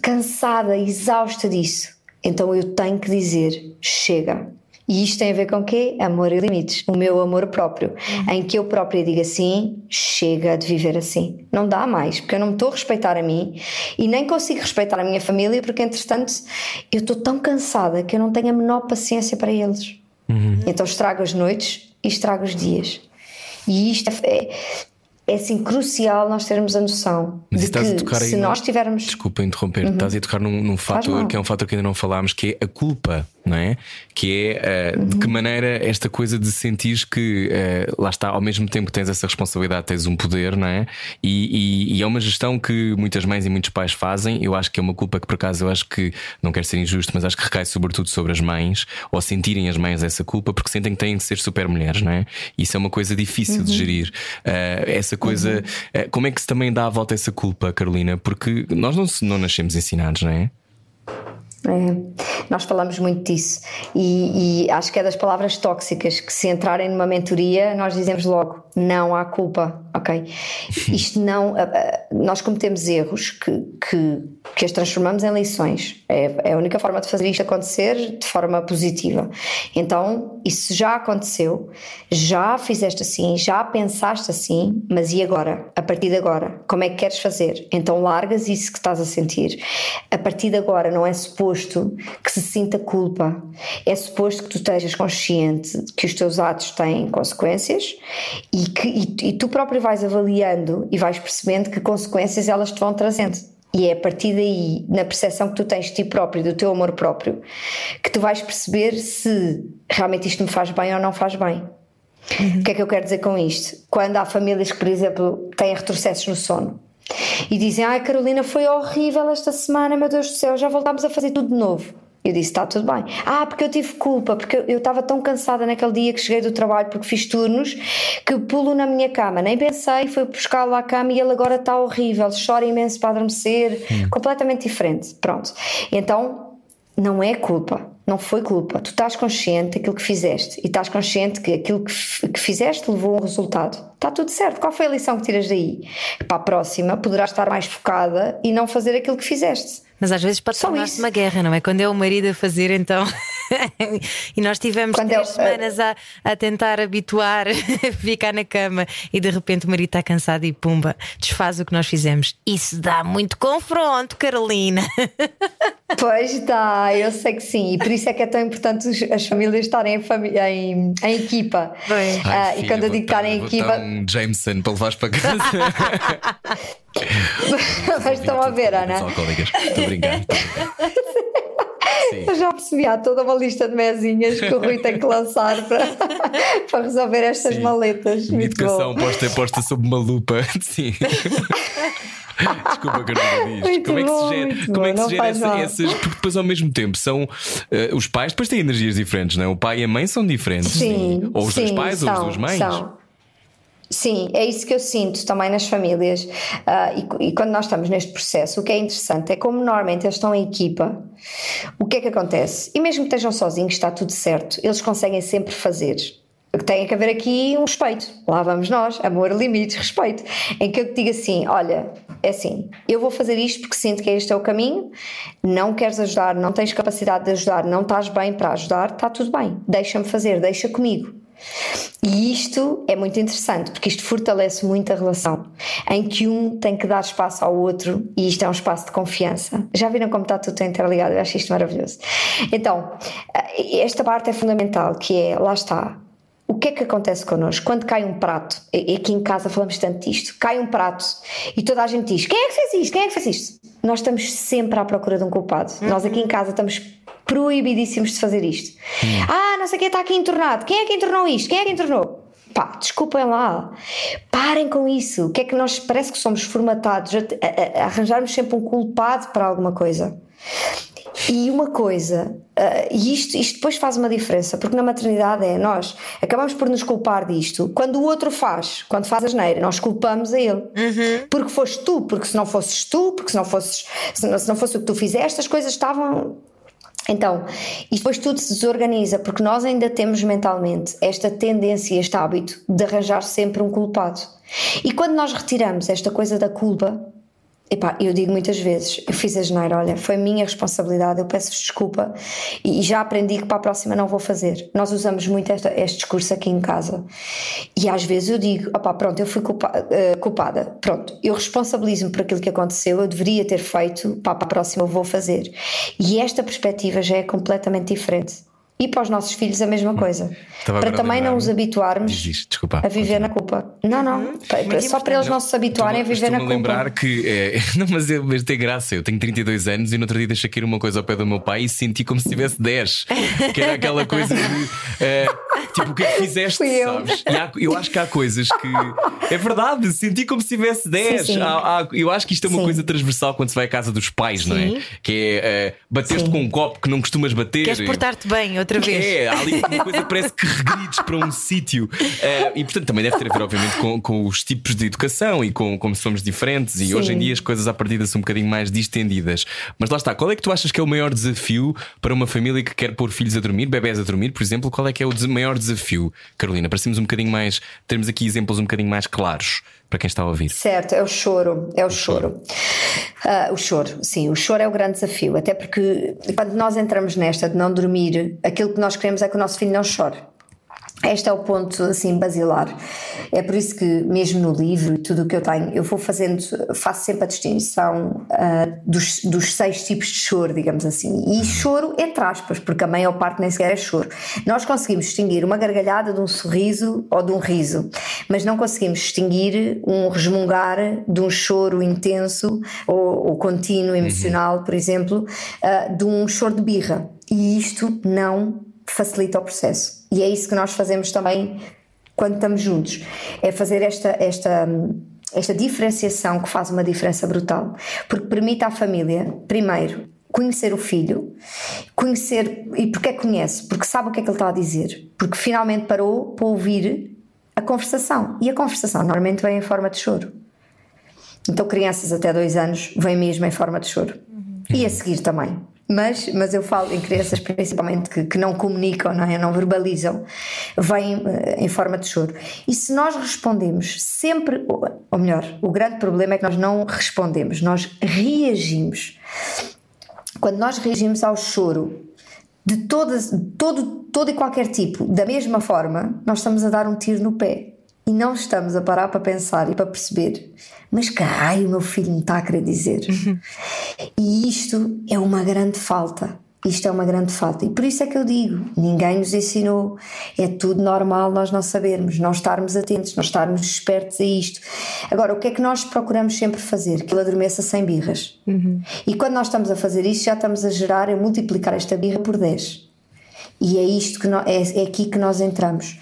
cansada, exausta disso. Então eu tenho que dizer: chega. E isto tem a ver com o quê? Amor e limites. O meu amor próprio. Uhum. Em que eu própria diga assim: chega de viver assim. Não dá mais, porque eu não me estou a respeitar a mim e nem consigo respeitar a minha família, porque entretanto eu estou tão cansada que eu não tenho a menor paciência para eles. Uhum. Então estrago as noites e estrago os dias. E isto é, é assim crucial nós termos a noção Mas de que se nós tivermos. Desculpa interromper, uhum. estás a tocar num, num fator que é um fator que ainda não falámos, que é a culpa não é? Que é uh, uhum. de que maneira esta coisa de sentir que uh, lá está, ao mesmo tempo que tens essa responsabilidade, tens um poder, não é? E, e, e, é uma gestão que muitas mães e muitos pais fazem. Eu acho que é uma culpa que, por acaso, eu acho que não quero ser injusto, mas acho que recai sobretudo sobre as mães, ou sentirem as mães essa culpa, porque sentem que têm de ser super mulheres, não é? Isso é uma coisa difícil uhum. de gerir. Uh, essa coisa, uhum. como é que se também dá a volta a essa culpa, Carolina? Porque nós não, não nascemos ensinados, não é? É, nós falamos muito disso e, e, acho que é das palavras tóxicas que se entrarem numa mentoria nós dizemos logo não há culpa, ok? Isto não, nós cometemos erros que, que, que as transformamos em lições. É, é, a única forma de fazer isto acontecer de forma positiva. Então, isso já aconteceu, já fizeste assim, já pensaste assim, mas e agora? A partir de agora, como é que queres fazer? Então largas isso que estás a sentir. A partir de agora não é suposto que se sinta culpa. É suposto que tu estejas consciente que os teus atos têm consequências e e, que, e, e tu próprio vais avaliando e vais percebendo que consequências elas te vão trazendo. E é a partir daí, na percepção que tu tens de ti próprio, do teu amor próprio, que tu vais perceber se realmente isto me faz bem ou não faz bem. Uhum. O que é que eu quero dizer com isto? Quando há famílias que, por exemplo, têm retrocessos no sono e dizem: Ai, Carolina, foi horrível esta semana, meu Deus do céu, já voltámos a fazer tudo de novo. Eu disse: está tudo bem. Ah, porque eu tive culpa, porque eu estava tão cansada naquele dia que cheguei do trabalho porque fiz turnos que pulo na minha cama. Nem pensei, fui buscá-lo à cama e ele agora está horrível, chora imenso para adormecer, hum. completamente diferente. Pronto. Então, não é culpa, não foi culpa. Tu estás consciente daquilo que fizeste e estás consciente que aquilo que, que fizeste levou a um resultado. Está tudo certo. Qual foi a lição que tiras daí? Para a próxima, poderás estar mais focada e não fazer aquilo que fizeste. Mas às vezes pode tornar-se uma guerra, não é? Quando é o marido a fazer, então. e nós tivemos Quando três é... semanas a, a tentar habituar a ficar na cama e de repente o marido está cansado e pumba, desfaz o que nós fizemos. Isso dá muito confronto, Carolina. Pois dá, eu sei que sim, e por isso é que é tão importante as famílias estarem em, em, em equipa. Ai, uh, filha, e quando eu digo estar em equipa. Um Jameson para levares para casa. Mas estão a ver, Ana. Estou brincando. Eu já percebi, há toda uma lista de mesinhas que o Rui tem que lançar para, para resolver estas Sim. maletas. Minha educação posta, posta sob uma lupa. Sim. Desculpa, Carolina, diz. Como é que se gera, como é que se gera essa, essas. Porque depois, ao mesmo tempo, são. Uh, os pais depois têm energias diferentes, não é? O pai e a mãe são diferentes. Sim. Ou os sim, dois pais são, ou os dois mães. São. Sim, é isso que eu sinto também nas famílias. Uh, e, e, quando nós estamos neste processo, o que é interessante é como normalmente eles estão em equipa, o que é que acontece? E mesmo que estejam sozinhos, está tudo certo, eles conseguem sempre fazer. Tem que haver aqui um respeito. Lá vamos nós, amor, limites, respeito. Em que eu te digo assim: olha, é assim, eu vou fazer isto porque sinto que este é o caminho, não queres ajudar, não tens capacidade de ajudar, não estás bem para ajudar, está tudo bem, deixa-me fazer, deixa comigo. E isto é muito interessante porque isto fortalece muito a relação, em que um tem que dar espaço ao outro e isto é um espaço de confiança. Já viram como está tudo interligado? Eu acho isto maravilhoso. Então, esta parte é fundamental, que é, lá está, o que é que acontece connosco? Quando cai um prato, e aqui em casa falamos tanto disto, cai um prato e toda a gente diz: quem é que fez isto? Quem é que fez isto? Nós estamos sempre à procura de um culpado. Uhum. Nós aqui em casa estamos proibidíssimos de fazer isto. Uhum. Ah, não sei quem está aqui entornado. Quem é que entornou isto? Quem é que entornou? Pá, desculpem lá. Parem com isso. O que é que nós parece que somos formatados a, a, a arranjarmos sempre um culpado para alguma coisa. E uma coisa, uh, e isto, isto depois faz uma diferença, porque na maternidade é nós acabamos por nos culpar disto quando o outro faz, quando faz a geneira, nós culpamos a ele. Uhum. Porque foste tu, porque se não fosses tu, porque se não, fosses, se não, se não fosse o que tu fizeste, as coisas estavam Então, e depois tudo se desorganiza, porque nós ainda temos mentalmente esta tendência, este hábito de arranjar sempre um culpado. E quando nós retiramos esta coisa da culpa, Epá, eu digo muitas vezes, eu fiz a geneira, olha, foi minha responsabilidade, eu peço desculpa e já aprendi que para a próxima não vou fazer. Nós usamos muito este discurso aqui em casa e às vezes eu digo, opá, pronto, eu fui culpa, uh, culpada, pronto, eu responsabilizo-me por aquilo que aconteceu, eu deveria ter feito, pá, para a próxima eu vou fazer. E esta perspectiva já é completamente diferente. E para os nossos filhos a mesma coisa. Estava para agora a também não os habituarmos Diz desculpa. a viver na culpa. Não, não. para- só para eles não se habituarem a viver na culpa. lembrar que. é, não, mas, eu, mas tem graça. Eu tenho 32 anos e no outro dia deixei cair uma coisa ao pé do meu pai e senti como se tivesse 10. Que era aquela coisa de. é, tipo, o que é que fizeste? Fui eu. Sabes? E há- eu acho que há coisas que. É verdade, senti como se tivesse 10. Sim, sim. Há- há- eu acho que isto é uma Sim. coisa transversal quando se vai à casa dos pais, não é? Que é. bateste Sim. com um copo que não costumas bater. Queres portar-te bem outra vez? É, há ali uma coisa que parece que regrides para um sítio. Eh, e portanto também deve ter a ver, obviamente, com, com os tipos de educação e com como somos diferentes. E hoje em dia as coisas à partida são um bocadinho mais distendidas. Mas lá está, qual é que tu achas que é o maior desafio para uma família que quer pôr filhos a dormir, bebés a dormir, por exemplo? Qual é que é o maior desafio, Carolina? Para sermos um bocadinho mais. termos aqui exemplos um bocadinho mais claros para quem está a ouvir. Certo, é o choro, é o choro. Ah, o choro, sim, o choro é o grande desafio, até porque quando nós entramos nesta de não dormir, aquilo que nós queremos é que o nosso filho não chore. Este é o ponto assim basilar. É por isso que mesmo no livro e tudo o que eu tenho, eu vou fazendo, faço sempre a distinção ah, dos, dos seis tipos de choro, digamos assim. E choro entre aspas, porque a maior parte nem sequer é choro. Nós conseguimos distinguir uma gargalhada de um sorriso ou de um riso, mas não conseguimos distinguir um resmungar de um choro intenso ou, ou contínuo emocional, por exemplo, ah, de um choro de birra. E isto não facilita o processo. E é isso que nós fazemos também quando estamos juntos. É fazer esta, esta, esta diferenciação que faz uma diferença brutal. Porque permite à família, primeiro, conhecer o filho, conhecer. E porquê conhece? Porque sabe o que é que ele está a dizer. Porque finalmente parou para ouvir a conversação. E a conversação normalmente vem em forma de choro. Então, crianças até dois anos vêm mesmo em forma de choro. E a seguir também. Mas, mas eu falo em crianças principalmente que, que não comunicam, não, é? não verbalizam, vêm eh, em forma de choro. E se nós respondemos sempre, ou, melhor, o grande problema é que nós não respondemos, nós reagimos. Quando nós reagimos ao choro de todas, todo, todo e qualquer tipo, da mesma forma, nós estamos a dar um tiro no pé. E não estamos a parar para pensar e para perceber, mas que raio o meu filho me está a querer dizer? e isto é uma grande falta. Isto é uma grande falta. E por isso é que eu digo: ninguém nos ensinou. É tudo normal nós não sabermos, nós estarmos atentos, nós estarmos espertos a isto. Agora, o que é que nós procuramos sempre fazer? Que ele adormeça sem birras. E quando nós estamos a fazer isto, já estamos a gerar, a multiplicar esta birra por 10. E é isto que nós, é, é aqui que nós entramos.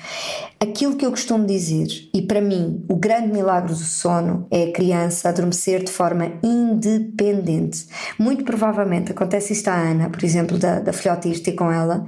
Aquilo que eu costumo dizer, e para mim o grande milagre do sono é a criança adormecer de forma independente. Muito provavelmente acontece isto à Ana, por exemplo, da, da filhota ir ter com ela.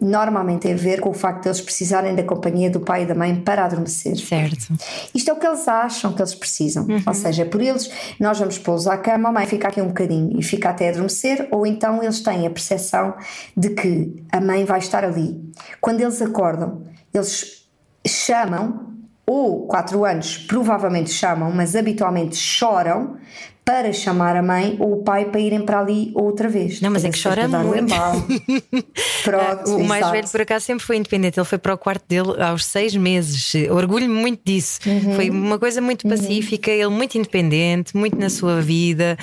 Normalmente tem a ver com o facto de eles precisarem da companhia do pai e da mãe para adormecer. Certo. Isto é o que eles acham que eles precisam. Ou seja, é por eles, nós vamos pô-los à cama, a mãe fica aqui um bocadinho e fica até adormecer, ou então eles têm a percepção de que a mãe vai estar ali. Quando eles acordam, eles chamam, ou 4 anos provavelmente chamam, mas habitualmente choram para chamar a mãe ou o pai para irem para ali outra vez. Não, mas é que chora muito. Pronto, o mais exato. velho, por acaso, sempre foi independente. Ele foi para o quarto dele aos seis meses. Orgulho-me muito disso. Uhum. Foi uma coisa muito pacífica, ele muito independente, muito na sua vida.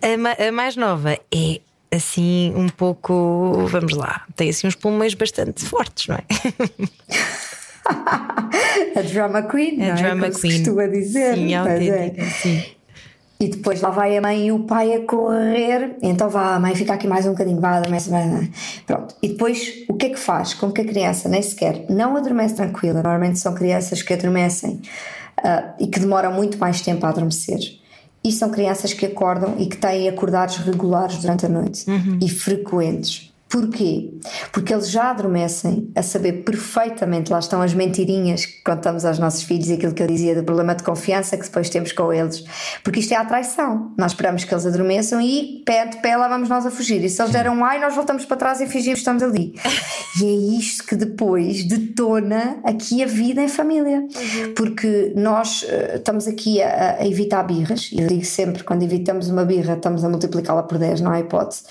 A, a mais nova é assim um pouco. Vamos lá, tem assim uns pulmões bastante fortes, não é? A drama queen, não A é? drama Como se queen. costuma dizer. Sim, é. autêntica, sim. E depois lá vai a mãe e o pai a correr, então vá, a mãe fica aqui mais um bocadinho, vá, adormece. Pronto. E depois o que é que faz com que a criança nem sequer não adormece tranquila? Normalmente são crianças que adormecem ah, e que demoram muito mais tempo a adormecer. E são crianças que acordam e que têm acordados regulares durante a noite e frequentes. Porquê? Porque eles já adormecem a saber perfeitamente, lá estão as mentirinhas que contamos aos nossos filhos e aquilo que eu dizia do problema de confiança que depois temos com eles. Porque isto é a traição. Nós esperamos que eles adormeçam e pé de pé lá vamos nós a fugir. E se eles deram um ai, nós voltamos para trás e fingimos que estamos ali. e é isto que depois detona aqui a vida em família. Uhum. Porque nós uh, estamos aqui a, a evitar birras, e eu digo sempre: quando evitamos uma birra, estamos a multiplicá-la por 10, não há hipótese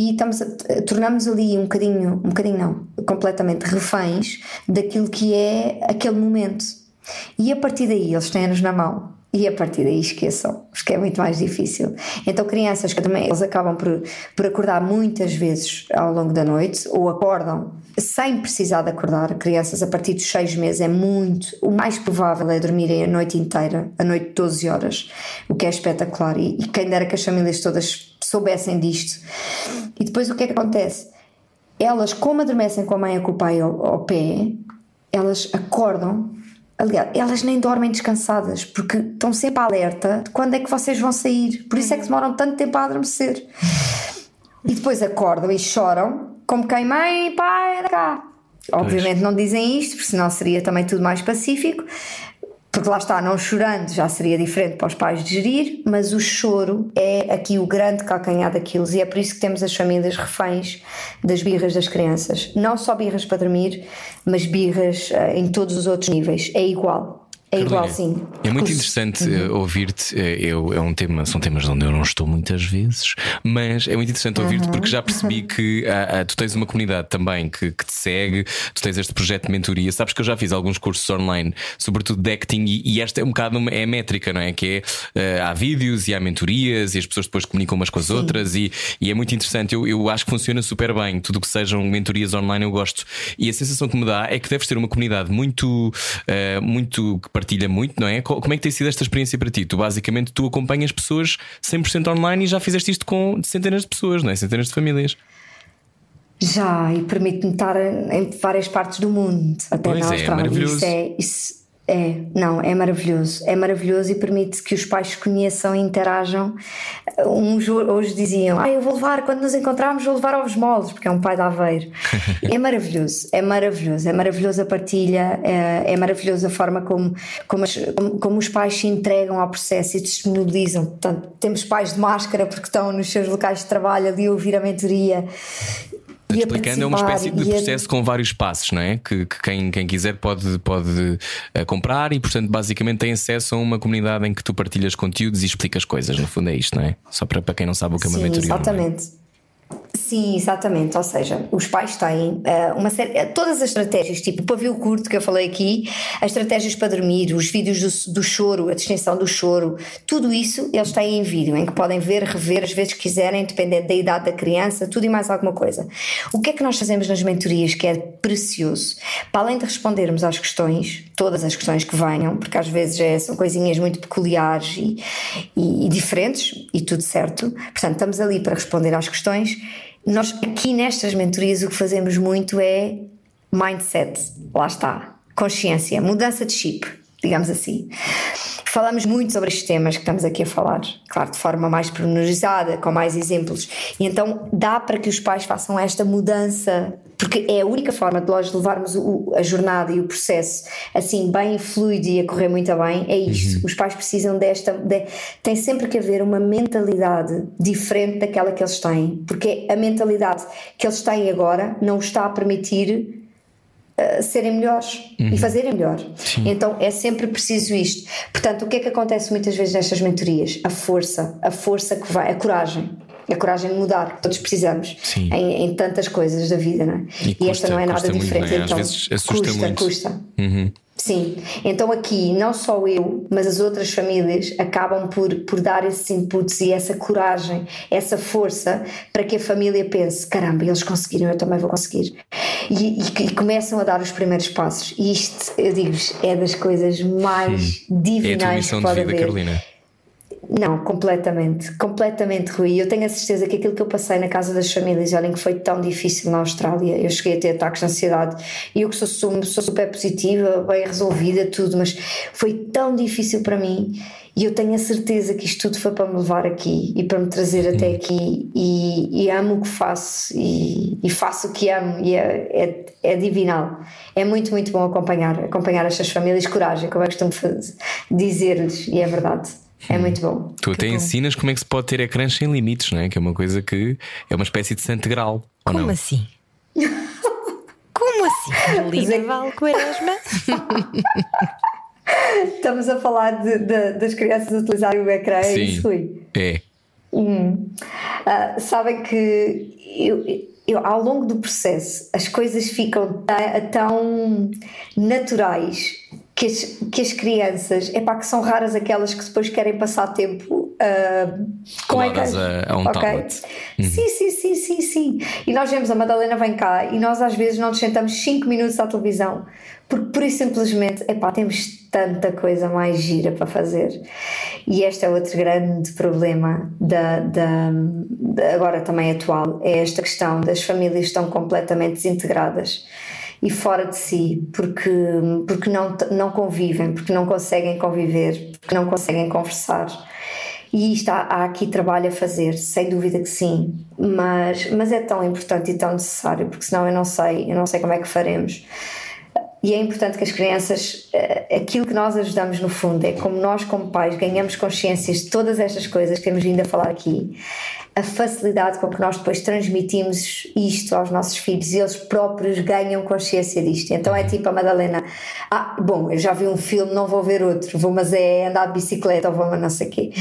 e estamos tornamos ali um bocadinho, um bocadinho não, completamente reféns daquilo que é aquele momento. E a partir daí eles têm-nos na mão. E a partir daí esqueçam, porque é muito mais difícil. Então, crianças que também eles acabam por, por acordar muitas vezes ao longo da noite, ou acordam sem precisar de acordar. Crianças a partir dos 6 meses é muito. O mais provável é dormirem a noite inteira, a noite de 12 horas, o que é espetacular. E, e quem dera que as famílias todas soubessem disto. E depois o que é que acontece? Elas, como adormecem com a mãe a com o pai ao, ao pé, elas acordam Aliás, elas nem dormem descansadas porque estão sempre alerta de quando é que vocês vão sair. Por isso é que demoram tanto tempo a adormecer. E depois acordam e choram, como quem, mãe, pai, cá. Obviamente não dizem isto, porque senão seria também tudo mais pacífico. Porque lá está, não chorando já seria diferente para os pais digerir, mas o choro é aqui o grande calcanhar daquilo e é por isso que temos as famílias reféns das birras das crianças. Não só birras para dormir, mas birras uh, em todos os outros níveis. É igual. É igual, sim. É muito interessante uhum. Eh, ouvir-te. Eh, eu, é um tema, são temas onde eu não estou muitas vezes, mas é muito interessante uhum. ouvir-te porque já percebi que ah, ah, tu tens uma comunidade também que, que, te segue, tu tens este projeto de mentoria. Sabes que eu já fiz alguns cursos online, sobretudo de acting, e, e esta é um bocado uma, é a métrica, não é? Que é uh, há vídeos e há mentorias e as pessoas depois comunicam umas com as sim. outras, e, e, é muito interessante. Eu, eu acho que funciona super bem. Tudo que sejam mentorias online eu gosto. E a sensação que me dá é que deves ter uma comunidade muito, uh, muito partilha muito, não é? Como é que tem sido esta experiência para ti? Tu basicamente tu acompanhas pessoas 100% online e já fizeste isto com centenas de pessoas, não é? Centenas de famílias. Já, e permite-me estar em várias partes do mundo, até pois na é, Austrália. É, maravilhoso. Isso é, isso, é, não, é maravilhoso. É maravilhoso e permite que os pais conheçam e interajam. Uns hoje diziam: Ah, eu vou levar, quando nos encontrarmos, vou levar ovos moles, porque é um pai de Aveiro. é maravilhoso, é maravilhoso. É maravilhoso a partilha, é, é maravilhoso a forma como, como, as, como, como, os pais se entregam ao processo e disponibilizam. Portanto, temos pais de máscara porque estão nos seus locais de trabalho ali a ouvir a mentoria explicando, é uma espécie de processo a... com vários passos, não é? Que, que quem, quem quiser pode, pode uh, comprar e, portanto, basicamente tem acesso a uma comunidade em que tu partilhas conteúdos e explicas coisas. No fundo, é isto, não é? Só para, para quem não sabe o que é uma mentoria. É? Exatamente. Sim, exatamente. Ou seja, os pais têm uh, uma série. Uh, todas as estratégias, tipo o pavio curto que eu falei aqui, as estratégias para dormir, os vídeos do, do choro, a distinção do choro, tudo isso eles têm em vídeo, em que podem ver, rever, às vezes quiserem, dependendo da idade da criança, tudo e mais alguma coisa. O que é que nós fazemos nas mentorias que é precioso? Para além de respondermos às questões, todas as questões que venham, porque às vezes é, são coisinhas muito peculiares e, e, e diferentes, e tudo certo. Portanto, estamos ali para responder às questões nós aqui nestas mentorias o que fazemos muito é mindset, lá está, consciência, mudança de chip, digamos assim. Falamos muito sobre estes temas que estamos aqui a falar, claro, de forma mais pormenorizada, com mais exemplos. E então dá para que os pais façam esta mudança, porque é a única forma de nós levarmos o, a jornada e o processo assim bem fluido e a correr muito bem. É isto. Uhum. Os pais precisam desta. De, tem sempre que haver uma mentalidade diferente daquela que eles têm, porque a mentalidade que eles têm agora não está a permitir serem melhores uhum. e fazerem melhor. Sim. Então é sempre preciso isto. Portanto, o que é que acontece muitas vezes nestas mentorias? A força, a força que vai, a coragem. A coragem de mudar, que todos precisamos em, em, tantas coisas da vida, não é? E, custa, e esta não é nada diferente. É? Então, Às vezes custa, muito. custa. Uhum. Sim, então aqui não só eu, mas as outras famílias acabam por, por dar esses inputs e essa coragem, essa força para que a família pense: caramba, eles conseguiram, eu também vou conseguir. E, e, e começam a dar os primeiros passos. E isto, eu digo-vos, é das coisas mais hum. divinais é a tua missão que pode de vida, haver. Carolina não, completamente, completamente, Rui. Eu tenho a certeza que aquilo que eu passei na casa das famílias, olhem que foi tão difícil na Austrália. Eu cheguei a ter ataques de ansiedade e eu que sou, sou, sou super positiva, bem resolvida, tudo, mas foi tão difícil para mim e eu tenho a certeza que isto tudo foi para me levar aqui e para me trazer até aqui. E, e amo o que faço e, e, faço o que amo, e é, é, é, divinal. É muito, muito bom acompanhar, acompanhar estas famílias. Coragem, como é que costumo dizer-lhes, e é verdade. É muito bom. Tu até ensinas como é que se pode ter ecrãs sem limites, não é? Que é uma coisa que é uma espécie de santo grau. Como não? assim? Como assim? Carolina. Val Quaresma? Estamos a falar de, de, das crianças utilizarem o ecrã, é isso? É. Hum. Uh, sabem que eu, eu, ao longo do processo as coisas ficam tão naturais que as, que as crianças, é pá, que são raras aquelas que depois querem passar tempo uh, com ecrãs. A, a um okay? tablet. Uhum. Sim, sim, sim, sim, sim. E nós vemos a Madalena vem cá e nós às vezes não nos sentamos 5 minutos à televisão porque por isso simplesmente, epá, temos tanta coisa mais gira para fazer. E este é outro grande problema da, da, da, agora também atual, é esta questão das famílias estão completamente desintegradas e fora de si, porque, porque não, não convivem, porque não conseguem conviver, porque não conseguem conversar. E isto há, há, aqui trabalho a fazer, sem dúvida que sim, mas, mas é tão importante e tão necessário, porque senão eu não sei, eu não sei como é que faremos. E é importante que as crianças, eh, aquilo que nós ajudamos no fundo é como nós, como pais, ganhamos consciências de todas estas coisas que temos vindo a falar aqui, a facilidade com que nós depois transmitimos isto aos nossos filhos e eles próprios ganham consciência disto. Então é tipo a Madalena: ah, bom, eu já vi um filme, não vou ver outro, vou, mas é andar de bicicleta ou vou, mas não sei o quê.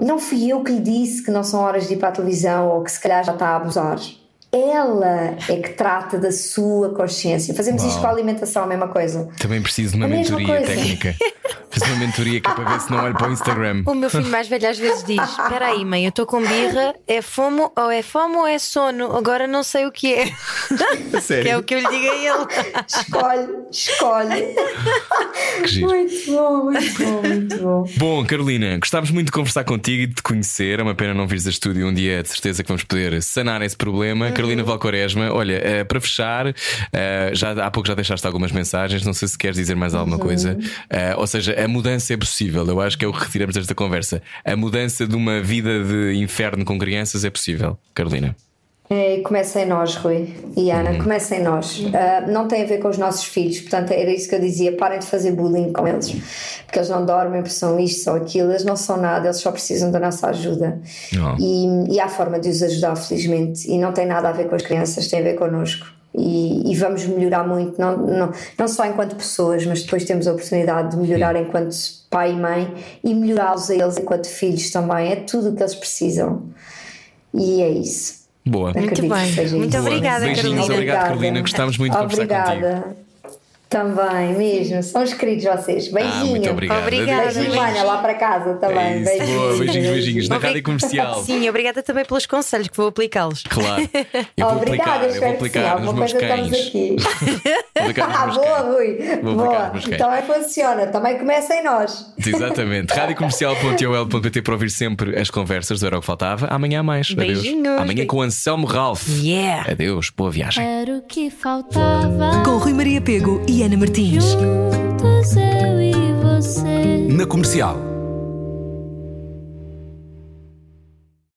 Não fui eu que lhe disse que não são horas de ir para a televisão ou que se calhar já está a abusar ela é que trata da sua consciência. Fazemos Uau. isto com a alimentação, a mesma coisa. Também preciso de uma a mentoria técnica. Fazer uma mentoria que é para ver se não olho para o Instagram. O meu filho mais velho às vezes diz: Espera aí, mãe, eu estou com birra, é fome ou é fome ou é sono? Agora não sei o que é. Sério? Que é o que eu lhe digo a ele. Escolhe, escolhe. Que Muito bom, muito bom, muito bom. Bom, Carolina, gostávamos muito de conversar contigo e de te conhecer. É uma pena não vires a estúdio um dia, de certeza que vamos poder sanar esse problema. Carolina Valcoresma, olha, uh, para fechar, uh, já, há pouco já deixaste algumas mensagens, não sei se queres dizer mais alguma uhum. coisa. Uh, ou seja, a mudança é possível, eu acho que é o que retiramos desta conversa. A mudança de uma vida de inferno com crianças é possível, Carolina. É, começa em nós, Rui e Ana, uhum. começa em nós. Uh, não tem a ver com os nossos filhos, portanto, era isso que eu dizia: parem de fazer bullying com eles, porque eles não dormem, porque são isto, são aquilo, eles não são nada, eles só precisam da nossa ajuda. Oh. E, e há forma de os ajudar, felizmente, e não tem nada a ver com as crianças, tem a ver connosco. E, e, vamos melhorar muito, não, não, não só enquanto pessoas, mas depois temos a oportunidade de melhorar Sim. enquanto pai e mãe e melhorá-los a eles enquanto filhos também. É tudo o que eles precisam. E é isso. Boa. Muito bem. Muito obrigada, Beijinhos, Carolina. obrigado, Carolina. Gostámos muito de conversar contigo. Também, mesmo. São os queridos vocês. Beijinho. Ah, muito obrigado. Obrigada. Beijinho, lá para casa também. É beijinhos. Boa, beijinhos, beijinhos. Na rádio comercial. Sim, obrigada também pelos conselhos que vou aplicá-los. Claro. Eu vou Obrigada, aplicar, eu vou aplicar nos meus cães. Ah, boa, Rui. Vou boa. Também funciona. Também começa em nós. Exatamente. Radiocomercial.ol.pt para ouvir sempre as conversas do Era o que Faltava. Amanhã mais. Beijinhos. Adeus. Amanhã com Anselmo Ralph. Yeah. Adeus. Boa viagem. Era o que faltava. Com Rui Maria Pego e Ana Martins. Juntos eu e você. Na comercial.